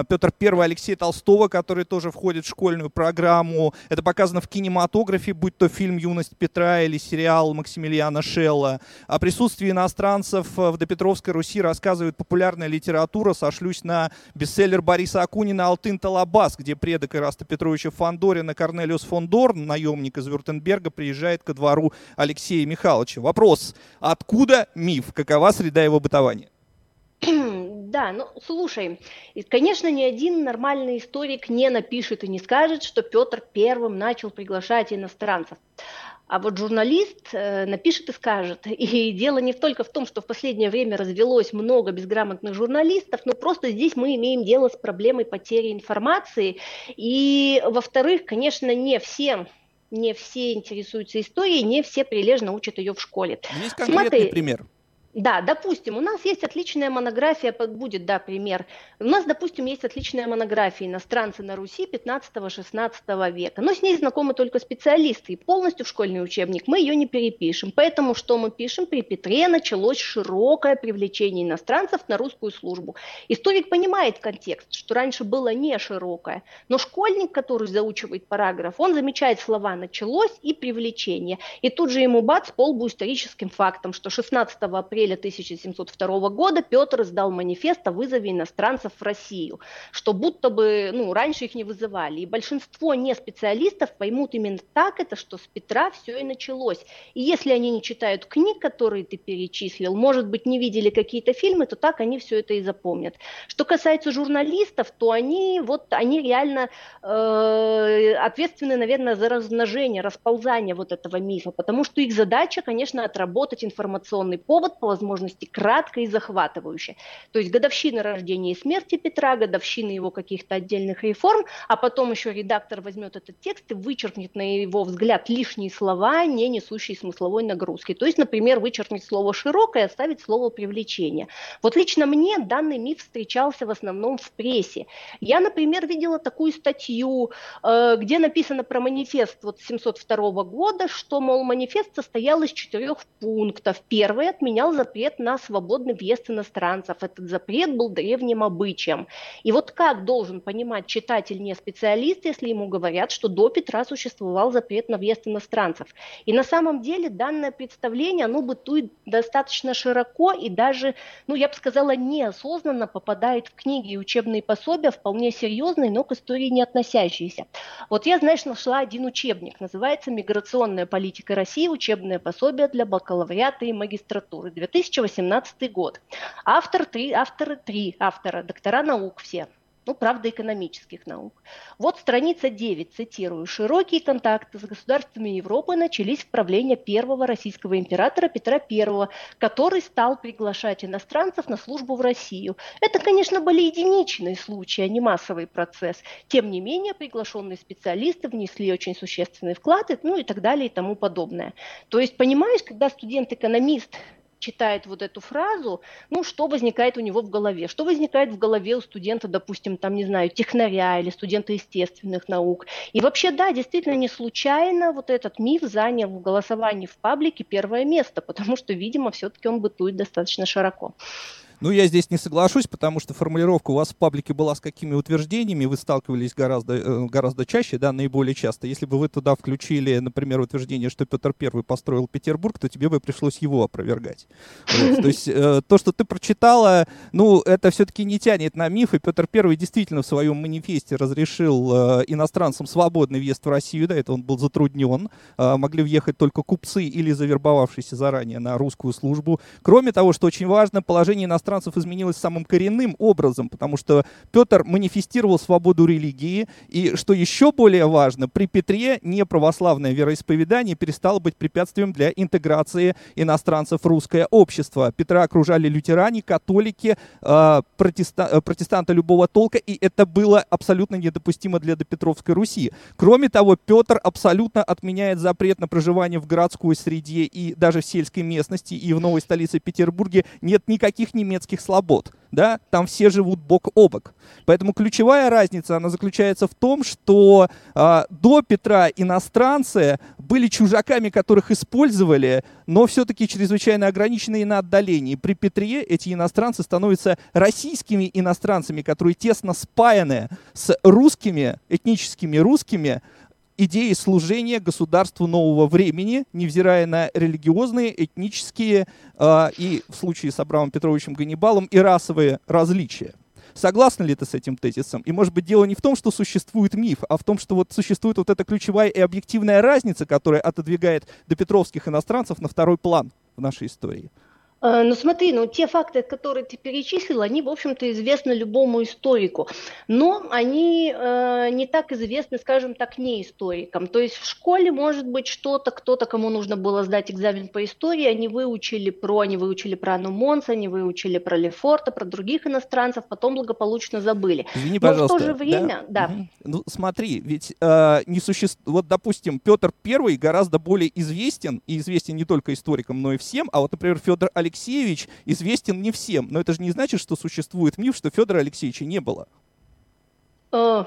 Петр I Алексея Толстого, который тоже входит в школьную программу. Это показано в кинематографе, будь то фильм «Юность Петра» или сериал Максимилиана Шелла. О присутствии иностранцев в допетровской Руси рассказывает популярная литература. Сошлюсь на бестселлер Бориса Акунина «Алтын Талабас», где предок Ираста Петровича Фандорина Корнелиус фон Дорн, наемник из Вюртенберга, приезжает ко двору Алексея Михайловича. Вопрос. Откуда миф? Какова среда его бытования? Да, ну слушай, конечно, ни один нормальный историк не напишет и не скажет, что Петр первым начал приглашать иностранцев. А вот журналист э, напишет и скажет. И дело не только в том, что в последнее время развелось много безграмотных журналистов, но просто здесь мы имеем дело с проблемой потери информации. И, во-вторых, конечно, не все не все интересуются историей, не все прилежно учат ее в школе. Есть конкретный Смотри, пример. Да, допустим, у нас есть отличная монография, будет, да, пример. У нас, допустим, есть отличная монография «Иностранцы на Руси 15-16 века», но с ней знакомы только специалисты, и полностью в школьный учебник мы ее не перепишем. Поэтому что мы пишем? При Петре началось широкое привлечение иностранцев на русскую службу. Историк понимает контекст, что раньше было не широкое, но школьник, который заучивает параграф, он замечает слова «началось» и «привлечение». И тут же ему бац, полбу историческим фактом, что 16 апреля апреля 1702 года Петр издал манифест о вызове иностранцев в Россию, что будто бы ну, раньше их не вызывали. И большинство не специалистов поймут именно так это, что с Петра все и началось. И если они не читают книг, которые ты перечислил, может быть, не видели какие-то фильмы, то так они все это и запомнят. Что касается журналистов, то они, вот, они реально э, ответственны, наверное, за размножение, расползание вот этого мифа, потому что их задача, конечно, отработать информационный повод по возможности кратко и захватывающе. То есть годовщина рождения и смерти Петра, годовщина его каких-то отдельных реформ, а потом еще редактор возьмет этот текст и вычеркнет на его взгляд лишние слова, не несущие смысловой нагрузки. То есть, например, вычеркнуть слово «широкое» и оставить слово «привлечение». Вот лично мне данный миф встречался в основном в прессе. Я, например, видела такую статью, э, где написано про манифест вот 702 года, что, мол, манифест состоял из четырех пунктов. Первый отменял запрет на свободный въезд иностранцев. Этот запрет был древним обычаем. И вот как должен понимать читатель не специалист, если ему говорят, что до Петра существовал запрет на въезд иностранцев. И на самом деле данное представление, оно бытует достаточно широко и даже, ну я бы сказала, неосознанно попадает в книги и учебные пособия, вполне серьезные, но к истории не относящиеся. Вот я, знаешь, нашла один учебник, называется «Миграционная политика России. Учебное пособие для бакалавриата и магистратуры». 2018 год. Автор три, авторы три автора, доктора наук все ну, правда, экономических наук. Вот страница 9, цитирую. «Широкие контакты с государствами Европы начались в правление первого российского императора Петра I, который стал приглашать иностранцев на службу в Россию. Это, конечно, были единичные случаи, а не массовый процесс. Тем не менее, приглашенные специалисты внесли очень существенный вклад, ну и так далее и тому подобное. То есть, понимаешь, когда студент-экономист читает вот эту фразу, ну, что возникает у него в голове? Что возникает в голове у студента, допустим, там, не знаю, технаря или студента естественных наук? И вообще, да, действительно, не случайно вот этот миф занял в голосовании в паблике первое место, потому что, видимо, все-таки он бытует достаточно широко. Ну, я здесь не соглашусь, потому что формулировка у вас в паблике была с какими утверждениями, вы сталкивались гораздо, э, гораздо чаще, да, наиболее часто. Если бы вы туда включили, например, утверждение, что Петр I построил Петербург, то тебе бы пришлось его опровергать. Вот. То есть э, то, что ты прочитала, ну, это все-таки не тянет на миф, и Петр I действительно в своем манифесте разрешил э, иностранцам свободный въезд в Россию, да, это он был затруднен, могли въехать только купцы или завербовавшиеся заранее на русскую службу. Кроме того, что очень важно, положение иностранцев иностранцев изменилось самым коренным образом, потому что Петр манифестировал свободу религии, и, что еще более важно, при Петре неправославное вероисповедание перестало быть препятствием для интеграции иностранцев в русское общество. Петра окружали лютеране, католики, э, протеста э, протестанты любого толка, и это было абсолютно недопустимо для допетровской Руси. Кроме того, Петр абсолютно отменяет запрет на проживание в городской среде и даже в сельской местности, и в новой столице Петербурге нет никаких немецких немецких слобод. Да? Там все живут бок о бок. Поэтому ключевая разница, она заключается в том, что э, до Петра иностранцы были чужаками, которых использовали, но все-таки чрезвычайно ограниченные на отдалении. При Петре эти иностранцы становятся российскими иностранцами, которые тесно спаяны с русскими, этническими русскими, идеи служения государству нового времени, невзирая на религиозные, этнические э, и, в случае с Абрамом Петровичем Ганнибалом, и расовые различия. Согласна ли ты с этим тезисом? И, может быть, дело не в том, что существует миф, а в том, что вот существует вот эта ключевая и объективная разница, которая отодвигает до петровских иностранцев на второй план в нашей истории. Э, ну смотри, ну те факты, которые ты перечислил, они, в общем-то, известны любому историку, но они э, не так известны, скажем так, не историкам. То есть в школе может быть что-то, кто-то, кому нужно было сдать экзамен по истории, они выучили про, они выучили про Анну Монса, они выучили про Лефорта, про других иностранцев, потом благополучно забыли. Извини, но пожалуйста. в то же время, да. да. Угу. Ну смотри, ведь э, не существует, вот допустим, Петр Первый гораздо более известен, и известен не только историкам, но и всем, а вот, например, Федор Алексеевич Алексеевич известен не всем, но это же не значит, что существует миф, что Федора Алексеевича не было. Э,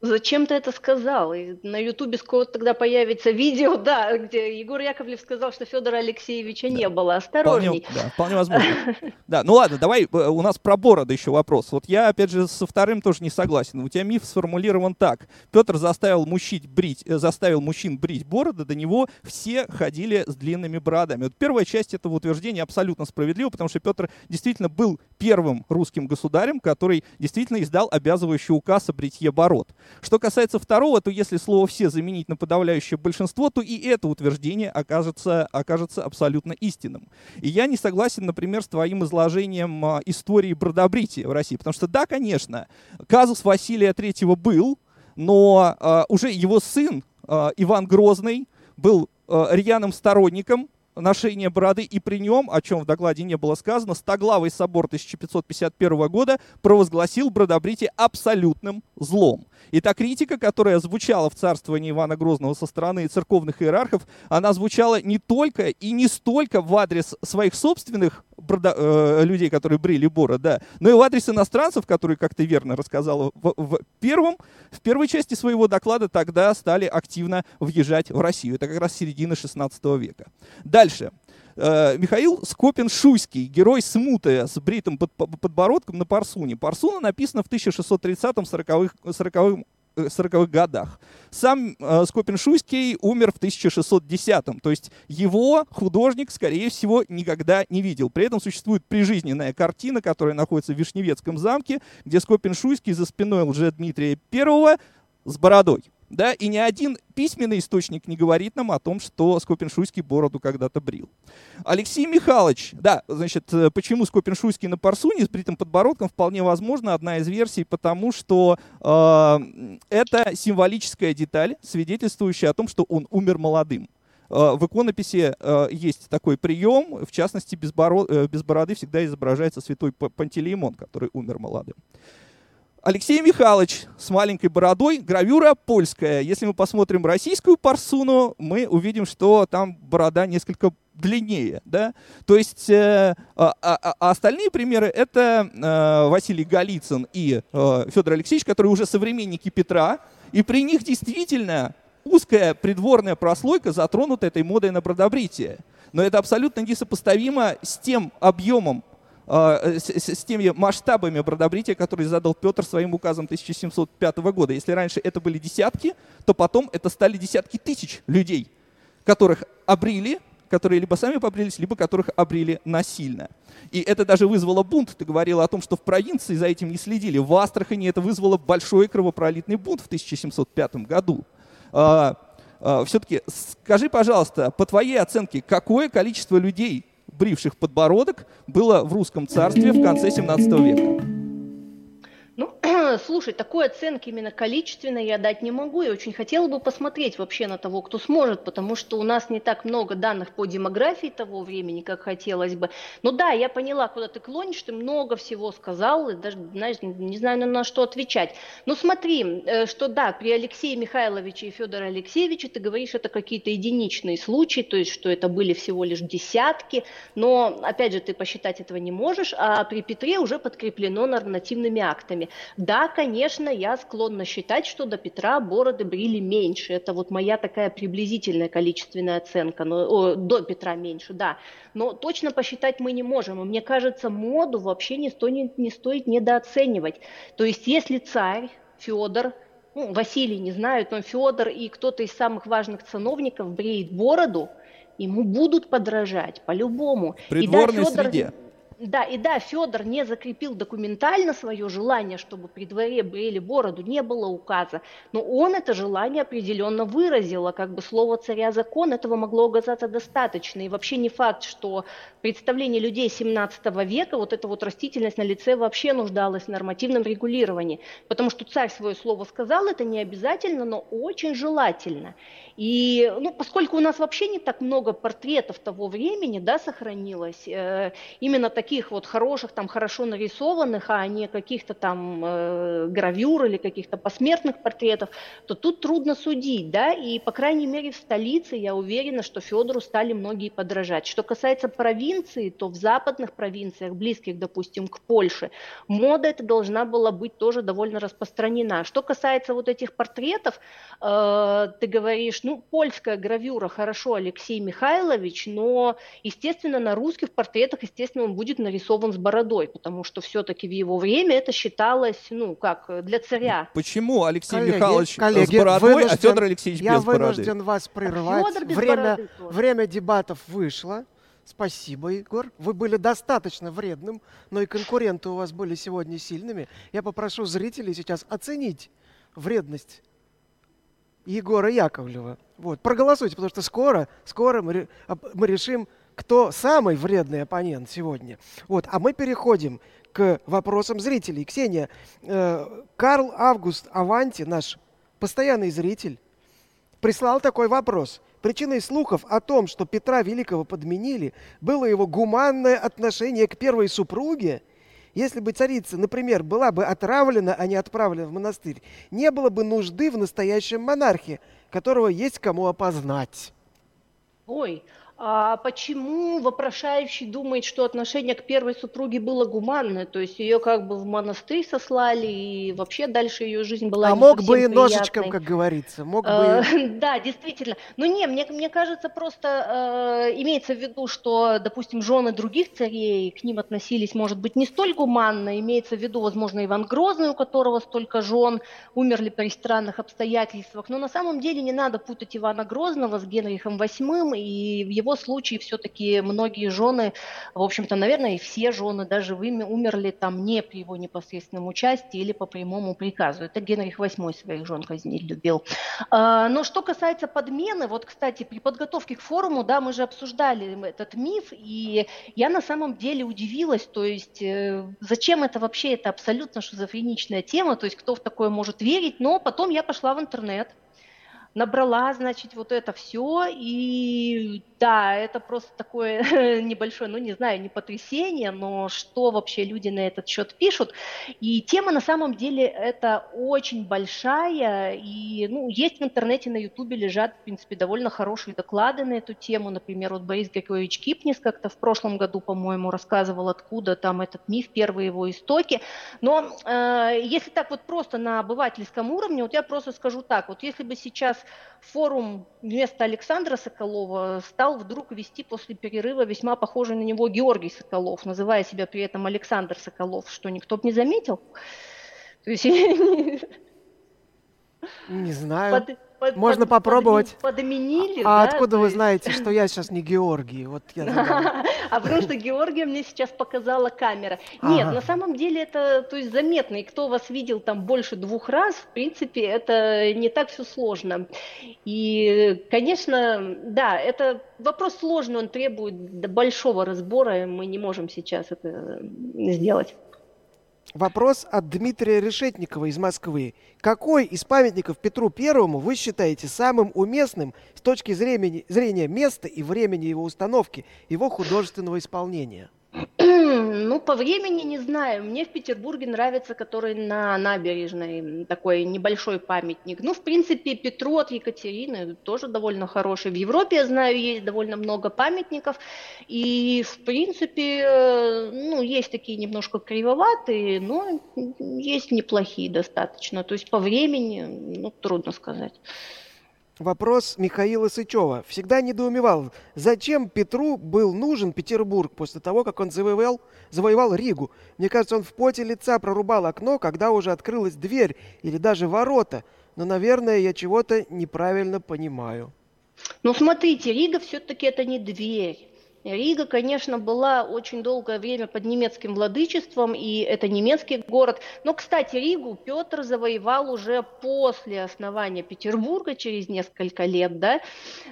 Зачем ты это сказал? И на Ютубе скоро тогда появится видео, да, где Егор Яковлев сказал, что Федора Алексеевича да. не было. Осторожней. Вполне, да, вполне возможно. Да, ну ладно, давай, э, у нас про бороды еще вопрос. Вот я, опять же, со вторым тоже не согласен. У тебя миф сформулирован так. Петр заставил мужчин брить, э, заставил мужчин брить бороды, до него все ходили с длинными бородами. Вот первая часть этого утверждения абсолютно справедлива, потому что Петр действительно был первым русским государем, который действительно издал обязывающий указ о бритье бород. Что касается второго, то если слово «все» заменить на подавляющее большинство, то и это утверждение окажется, окажется абсолютно истинным. И я не согласен, например, с твоим изложением а, истории бродобрития в России, потому что да, конечно, казус Василия III был, но а, уже его сын а, Иван Грозный был а, рьяным сторонником ношения бороды, и при нем, о чем в докладе не было сказано, Стоглавый собор 1551 года провозгласил бродобритие абсолютным злом. И та критика, которая звучала в царствовании Ивана Грозного со стороны церковных иерархов, она звучала не только и не столько в адрес своих собственных э, людей, которые брили бороды, да, но и в адрес иностранцев, которые, как ты верно рассказала, в, в, первом, в первой части своего доклада тогда стали активно въезжать в Россию. Это как раз середина 16 века. Дальше. Э, Михаил Скопин-Шуйский, герой смуты с бритым под, подбородком на Парсуне. Парсуна написана в 1630-40-х 40-х годах. Сам э, Скопин-Шуйский умер в 1610-м, то есть его художник, скорее всего, никогда не видел. При этом существует прижизненная картина, которая находится в Вишневецком замке, где Скопин-Шуйский за спиной лже-Дмитрия I с бородой. Да, и ни один письменный источник не говорит нам о том, что Скопин-Шуйский бороду когда-то брил. Алексей Михайлович, да, значит, э, почему Скопин-Шуйский на Парсуне с бритым подбородком, вполне возможно, одна из версий, потому что э, это символическая деталь, свидетельствующая о том, что он умер молодым. Э, в иконописи э, есть такой прием, в частности, без, без бороды всегда изображается святой Пантелеймон, который умер молодым. Алексей Михайлович с маленькой бородой, гравюра польская. Если мы посмотрим российскую парсуну, мы увидим, что там борода несколько длиннее, да, то есть э, а, а, а остальные примеры это э, Василий Голицын и э, Федор Алексеевич, которые уже современники Петра, и при них действительно узкая придворная прослойка затронута этой модой на бродобритие. Но это абсолютно несопоставимо с тем объемом а, с, с, теми масштабами бродобрития, которые задал Петр своим указом 1705 года. Если раньше это были десятки, то потом это стали десятки тысяч людей, которых обрили, которые либо сами побрились, либо которых обрели насильно. И это даже вызвало бунт. Ты говорила о том, что в провинции за этим не следили. В Астрахани это вызвало большой кровопролитный бунт в 1705 году. А, а, все-таки скажи, пожалуйста, по твоей оценке, какое количество людей бривших подбородок было в русском царстве в конце 17 века. Ну, слушай, такой оценки именно количественно я дать не могу. Я очень хотела бы посмотреть вообще на того, кто сможет, потому что у нас не так много данных по демографии того времени, как хотелось бы. Но да, я поняла, куда ты клонишь, ты много всего сказал, и даже, знаешь, не знаю, на что отвечать. Но смотри, э, что да, при Алексее Михайловиче и Федоре Алексеевиче ты говоришь, это какие-то единичные случаи, то есть, что это были всего лишь десятки, но, опять же, ты посчитать этого не можешь, а при Петре уже подкреплено нормативными актами. Да, конечно, я склонна считать, что до Петра бороды брили меньше. Это вот моя такая приблизительная количественная оценка. Но, о, до Петра меньше, да. Но точно посчитать мы не можем. И мне кажется, моду вообще не стоит, не стоит недооценивать. То есть если царь Федор ну, Василий не знают, но Федор и кто-то из самых важных ценовников бреет бороду, ему будут подражать по-любому. В придворной и да, Федор, среде. Да, и да, Федор не закрепил документально свое желание, чтобы при дворе брили бороду, не было указа, но он это желание определенно выразил, а как бы слово царя закон этого могло оказаться достаточно. И вообще не факт, что представление людей 17 века, вот эта вот растительность на лице вообще нуждалась в нормативном регулировании, потому что царь свое слово сказал, это не обязательно, но очень желательно. И ну, поскольку у нас вообще не так много портретов того времени да, сохранилось, э, именно таких вот хороших, там хорошо нарисованных, а не каких-то там э, гравюр или каких-то посмертных портретов, то тут трудно судить, да, и по крайней мере в столице я уверена, что Федору стали многие подражать. Что касается провинции, то в западных провинциях, близких, допустим, к Польше, мода эта должна была быть тоже довольно распространена. Что касается вот этих портретов, э, ты говоришь, ну, польская гравюра, хорошо, Алексей Михайлович, но, естественно, на русских портретах, естественно, он будет нарисован с бородой, потому что все-таки в его время это считалось, ну, как для царя. Почему Алексей коллеги, Михайлович коллеги, с бородой, а вынужден, а Федор Алексеевич я без бороды? Я вынужден вас прервать. А время, время дебатов вышло. Спасибо, Егор. Вы были достаточно вредным, но и конкуренты у вас были сегодня сильными. Я попрошу зрителей сейчас оценить вредность Егора Яковлева. Вот, проголосуйте, потому что скоро, скоро мы, мы решим, кто самый вредный оппонент сегодня. Вот, а мы переходим к вопросам зрителей. Ксения, э, Карл Август Аванти, наш постоянный зритель, прислал такой вопрос. Причиной слухов о том, что Петра Великого подменили, было его гуманное отношение к первой супруге – если бы царица, например, была бы отравлена, а не отправлена в монастырь, не было бы нужды в настоящем монархе, которого есть кому опознать. Ой, почему вопрошающий думает, что отношение к первой супруге было гуманное? То есть ее как бы в монастырь сослали, и вообще дальше ее жизнь была А мог бы и ножичком, как говорится. Мог бы... Э, да, действительно. Ну не, мне, мне кажется, просто э, имеется в виду, что, допустим, жены других царей к ним относились, может быть, не столь гуманно. Имеется в виду, возможно, Иван Грозный, у которого столько жен умерли при странных обстоятельствах. Но на самом деле не надо путать Ивана Грозного с Генрихом VIII и его его случае все-таки многие жены, в общем-то, наверное, и все жены даже умерли там не при его непосредственном участии или по прямому приказу. Это Генрих VIII своих жен казнить любил. А, но что касается подмены, вот, кстати, при подготовке к форуму, да, мы же обсуждали этот миф, и я на самом деле удивилась, то есть э, зачем это вообще, это абсолютно шизофреничная тема, то есть кто в такое может верить, но потом я пошла в интернет, набрала, значит, вот это все, и да, это просто такое небольшое, ну не знаю, не потрясение, но что вообще люди на этот счет пишут. И тема на самом деле это очень большая, и ну, есть в интернете, на ютубе лежат, в принципе, довольно хорошие доклады на эту тему. Например, вот Борис Григорьевич Кипнис как-то в прошлом году, по-моему, рассказывал, откуда там этот миф, первые его истоки. Но э, если так вот просто на обывательском уровне, вот я просто скажу так, вот если бы сейчас форум вместо Александра Соколова стал вдруг вести после перерыва весьма похожий на него Георгий Соколов, называя себя при этом Александр Соколов, что никто бы не заметил. То есть... Не знаю. Под, под, Можно под, попробовать. Подменили, А да, откуда вы есть... знаете, что я сейчас не Георгий? Вот я А потому что Георгия мне сейчас показала камера. Нет, на самом деле это то есть заметно. И кто вас видел там больше двух раз, в принципе, это не так все сложно. И, конечно, да, это вопрос сложный, он требует большого разбора, и мы не можем сейчас это сделать. Вопрос от Дмитрия Решетникова из Москвы. Какой из памятников Петру Первому вы считаете самым уместным с точки зрения, зрения места и времени его установки, его художественного исполнения? Ну, по времени не знаю. Мне в Петербурге нравится, который на набережной, такой небольшой памятник. Ну, в принципе, Петру от Екатерины тоже довольно хороший. В Европе, я знаю, есть довольно много памятников. И, в принципе, э, ну, есть такие немножко кривоватые, но есть неплохие достаточно. То есть по времени, ну, трудно сказать. Вопрос Михаила Сычева. Всегда недоумевал, зачем Петру был нужен Петербург после того, как он завоевал, завоевал Ригу. Мне кажется, он в поте лица прорубал окно, когда уже открылась дверь или даже ворота. Но, наверное, я чего-то неправильно понимаю. Ну, смотрите, Рига все-таки это не дверь. Рига, конечно, была очень долгое время под немецким владычеством, и это немецкий город. Но, кстати, Ригу Петр завоевал уже после основания Петербурга, через несколько лет, да.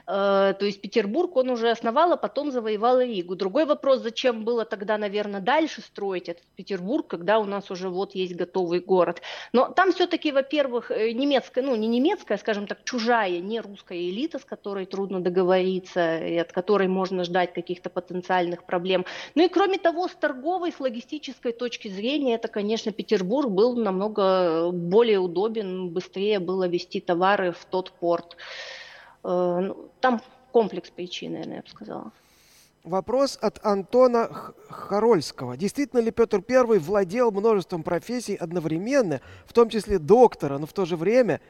Э, то есть Петербург он уже основал, а потом завоевал Ригу. Другой вопрос, зачем было тогда, наверное, дальше строить этот Петербург, когда у нас уже вот есть готовый город. Но там все-таки, во-первых, э, немецкая, ну не немецкая, скажем так, чужая, не русская элита, с которой трудно договориться, и от которой можно ждать каких-то каких-то потенциальных проблем. Ну и кроме того, с торговой, с логистической точки зрения, это, конечно, Петербург был намного более удобен, быстрее было вести товары в тот порт. Э, ну, там комплекс причин, наверное, я бы сказала. Вопрос от Антона Харольского. Действительно ли Петр I владел множеством профессий одновременно, в том числе доктора, но в то же время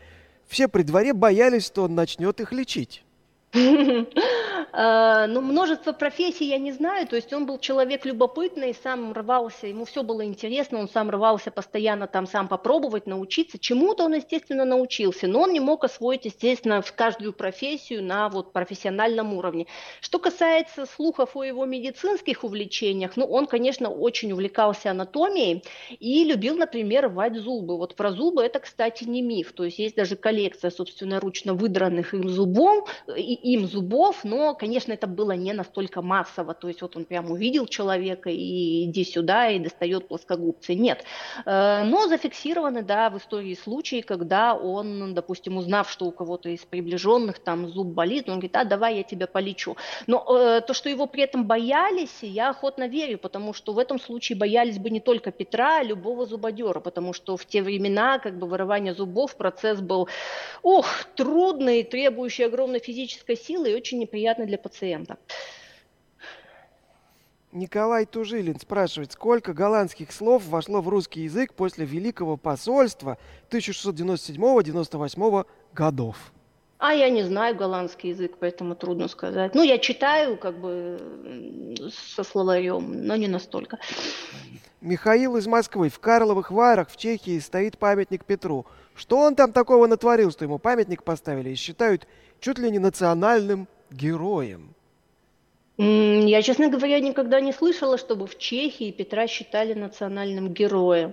все при дворе боялись, что он начнет их лечить? Э, ну, множество профессий я не знаю, то есть он был человек любопытный, сам рвался, ему все было интересно, он сам рвался постоянно там сам попробовать, научиться. Чему-то он, естественно, научился, но он не мог освоить, естественно, в каждую профессию на вот профессиональном уровне. Что касается слухов о его медицинских увлечениях, ну, он, конечно, очень увлекался анатомией и любил, например, рвать зубы. Вот про зубы это, кстати, не миф, то есть есть даже коллекция, собственно, ручно выдранных им зубов, им зубов, но, конечно, это было не настолько массово, то есть вот он прям увидел человека и иди сюда и достает плоскогубцы. Нет. Э, но зафиксированы, да, в истории случаи, когда он, допустим, узнав, что у кого-то из приближенных там зуб болит, он говорит, а давай я тебя полечу. Но э, то, что его при этом боялись, я охотно верю, потому что в этом случае боялись бы не только Петра, а любого зубодера, потому что в те времена как бы вырывание зубов процесс был, ох, трудный, требующий огромной физической силы и очень неприятный для пациента. Николай Тужилин спрашивает, сколько голландских слов вошло в русский язык после Великого посольства 1697-98 годов? А я не знаю голландский язык, поэтому трудно сказать. Ну, я читаю как бы со словарем, но не настолько. Михаил из Москвы. В Карловых Варах в Чехии стоит памятник Петру. Что он там такого натворил, что ему памятник поставили и считают чуть ли не национальным героем? Я, честно говоря, никогда не слышала, чтобы в Чехии Петра считали национальным героем.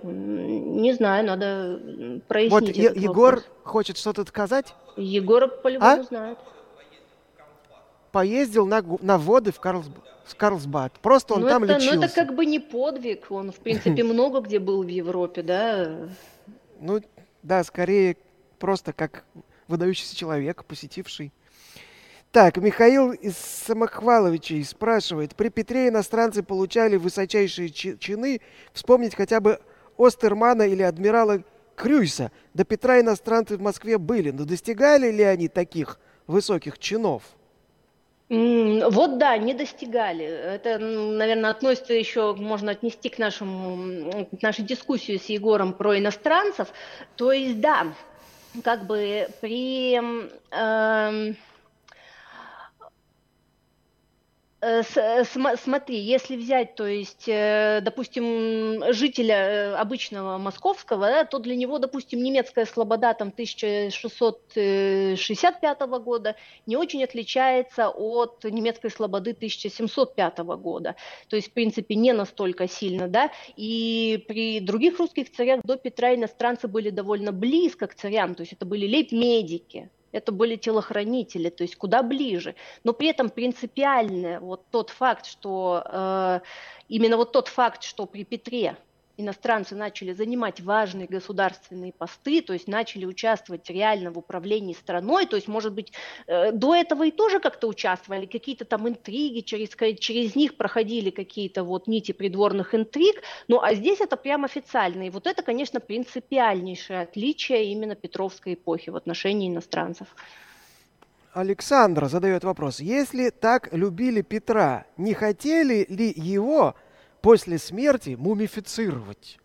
Не знаю, надо прояснить. Вот Егор вопрос. хочет что-то сказать? Егор по-любому а? знает. Поездил на, на воды в, Карлс, в Карлсбад. Просто он ну, там это, лечился. Ну это как бы не подвиг. Он, в принципе, много где был в Европе, да? Ну, да, скорее просто как выдающийся человек, посетивший так, Михаил из Самохваловичей спрашивает. При Петре иностранцы получали высочайшие чины. Вспомнить хотя бы Остермана или адмирала Крюйса. До Петра иностранцы в Москве были. Но достигали ли они таких высоких чинов? Вот да, не достигали. Это, наверное, относится еще, можно отнести к, нашему, к нашей дискуссии с Егором про иностранцев. То есть, да, как бы при... Э, Э, э, смотри, если взять, то есть, э, допустим, жителя обычного московского, да, то для него, допустим, немецкая слобода там 1665 года не очень отличается от немецкой слободы 1705 года. То есть, в принципе, не настолько сильно, да. И при других русских царях до Петра иностранцы были довольно близко к царям, то есть это были лейб-медики, это были телохранители, то есть куда ближе. Но при этом принципиально вот тот факт, что э, именно вот тот факт, что при Петре иностранцы начали занимать важные государственные посты, то есть начали участвовать реально в управлении страной, то есть, может быть, э, до этого и тоже как-то участвовали, какие-то там интриги, через, через них проходили какие-то вот нити придворных интриг, ну а здесь это прям официально, и вот это, конечно, принципиальнейшее отличие именно Петровской эпохи в отношении иностранцев. Александра задает вопрос. Если так любили Петра, не хотели ли его после смерти мумифицировать?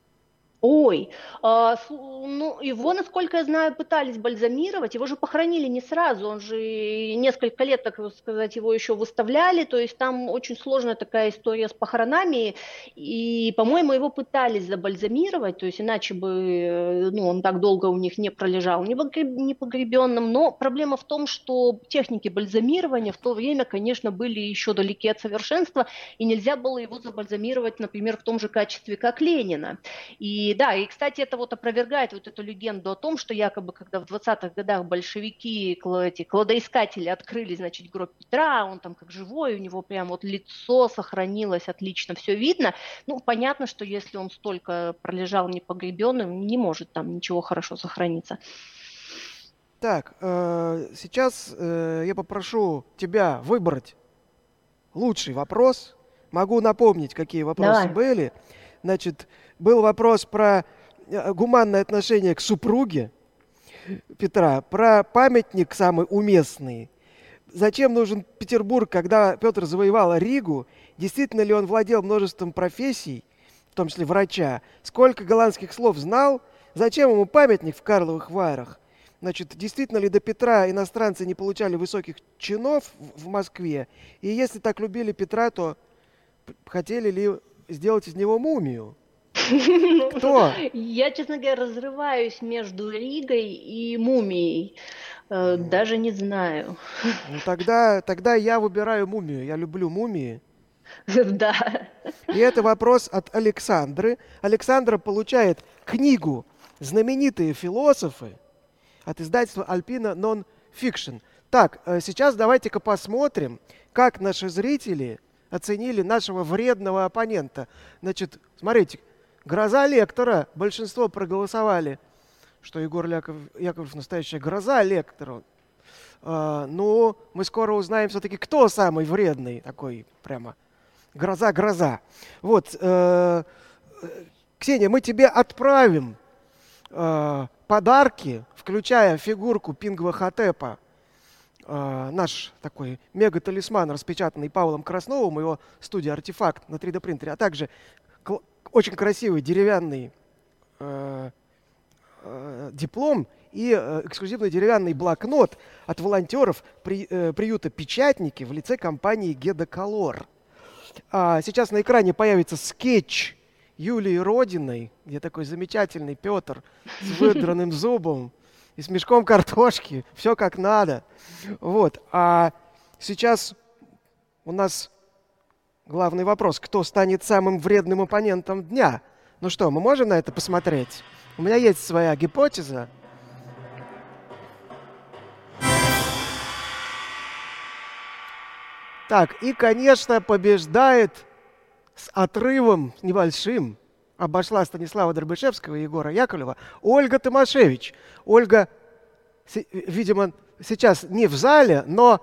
Ой, а, ну, его, насколько я знаю, пытались бальзамировать, его же похоронили не сразу, он же несколько лет, так сказать, его еще выставляли, то есть там очень сложная такая история с похоронами, и, по-моему, его пытались забальзамировать, то есть иначе бы, ну, он так долго у них не пролежал непогребенным, но проблема в том, что техники бальзамирования в то время, конечно, были еще далеки от совершенства, и нельзя было его забальзамировать, например, в том же качестве, как Ленина, и и да, и, кстати, это вот опровергает вот эту легенду о том, что якобы, когда в 20-х годах большевики, эти кладоискатели открыли, значит, гроб Петра, он там как живой, у него прям вот лицо сохранилось, отлично все видно. Ну, понятно, что если он столько пролежал непогребенным, не может там ничего хорошо сохраниться. Так, э, сейчас э, я попрошу тебя выбрать лучший вопрос. Могу напомнить, какие вопросы Давай. были. Значит, был вопрос про э, гуманное отношение к супруге Петра, про памятник самый уместный. Зачем нужен Петербург, когда Петр завоевал Ригу? Действительно ли он владел множеством профессий, в том числе врача? Сколько голландских слов знал? Зачем ему памятник в Карловых Варах? Значит, действительно ли до Петра иностранцы не получали высоких чинов в Москве? И если так любили Петра, то хотели ли сделать из него мумию? Кто? Я, честно говоря, разрываюсь между Ригой и Мумией. Э, даже не знаю. Ну, тогда, тогда я выбираю мумию. Я люблю мумии. Да. И это вопрос от Александры. Александра получает книгу «Знаменитые философы» от издательства Альпина Non-Fiction. Так, э, сейчас давайте-ка посмотрим, как наши зрители оценили нашего вредного оппонента. Значит, смотрите, Гроза лектора. Большинство проголосовали, что Егор Яков, Яковлев настоящая гроза лектора. А, но мы скоро узнаем все-таки, кто самый вредный такой прямо. Гроза-гроза. Вот, э, Ксения, мы тебе отправим э, подарки, включая фигурку Пингва Хатепа, э, наш такой мега-талисман, распечатанный Павлом Красновым, его студия «Артефакт» на 3D принтере, а также очень красивый деревянный э, э, диплом и э, эксклюзивный деревянный блокнот от волонтеров при, э, приюта «Печатники» в лице компании «Гедоколор». А сейчас на экране появится скетч Юлии Родиной, где такой замечательный Петр с выдранным зубом и с мешком картошки. Все как надо. Вот. А сейчас у нас главный вопрос, кто станет самым вредным оппонентом дня? Ну что, мы можем на это посмотреть? У меня есть своя гипотеза. Так, и, конечно, побеждает с отрывом небольшим, обошла Станислава Дробышевского и Егора Яковлева, Ольга Томашевич. Ольга, видимо, сейчас не в зале, но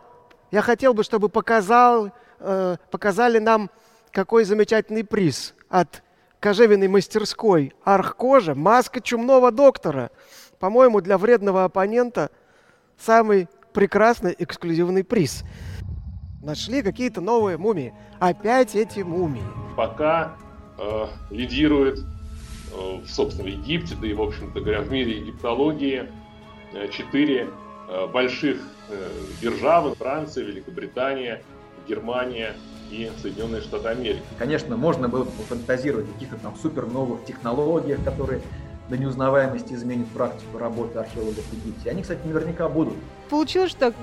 я хотел бы, чтобы показал э, показали нам, какой замечательный приз от кожевенной мастерской Архкожа, маска чумного доктора. По-моему, для вредного оппонента самый прекрасный эксклюзивный приз. Нашли какие-то новые мумии. Опять эти мумии. Пока э, лидирует э, в, собственно, Египте, да и, в общем-то говоря, в мире египтологии э, четыре э, больших э, державы, Франция, Великобритания – Германия и Соединенные Штаты Америки. Конечно, можно было бы фантазировать о каких-то там супер новых технологиях, которые до неузнаваемости изменят практику работы археологов в Египте. Они, кстати, наверняка будут. Получилось, что так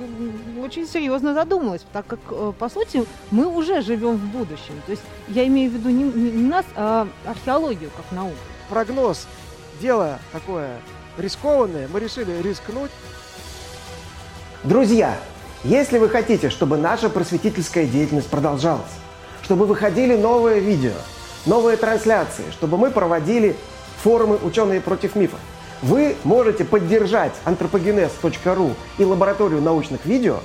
очень серьезно задумалась, так как, э, по сути, мы уже живем в будущем. То есть я имею в виду не, не нас, а археологию как науку. Прогноз. Дело такое рискованное. Мы решили рискнуть. Друзья, если вы хотите, чтобы наша просветительская деятельность продолжалась, чтобы выходили новые видео, новые трансляции, чтобы мы проводили форумы «Ученые против мифов», вы можете поддержать anthropogenes.ru и лабораторию научных видео,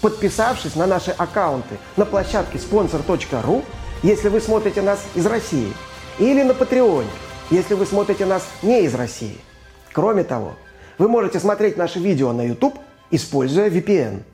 подписавшись на наши аккаунты на площадке sponsor.ru, если вы смотрите нас из России, или на Патреоне, если вы смотрите нас не из России. Кроме того, вы можете смотреть наши видео на YouTube, используя VPN –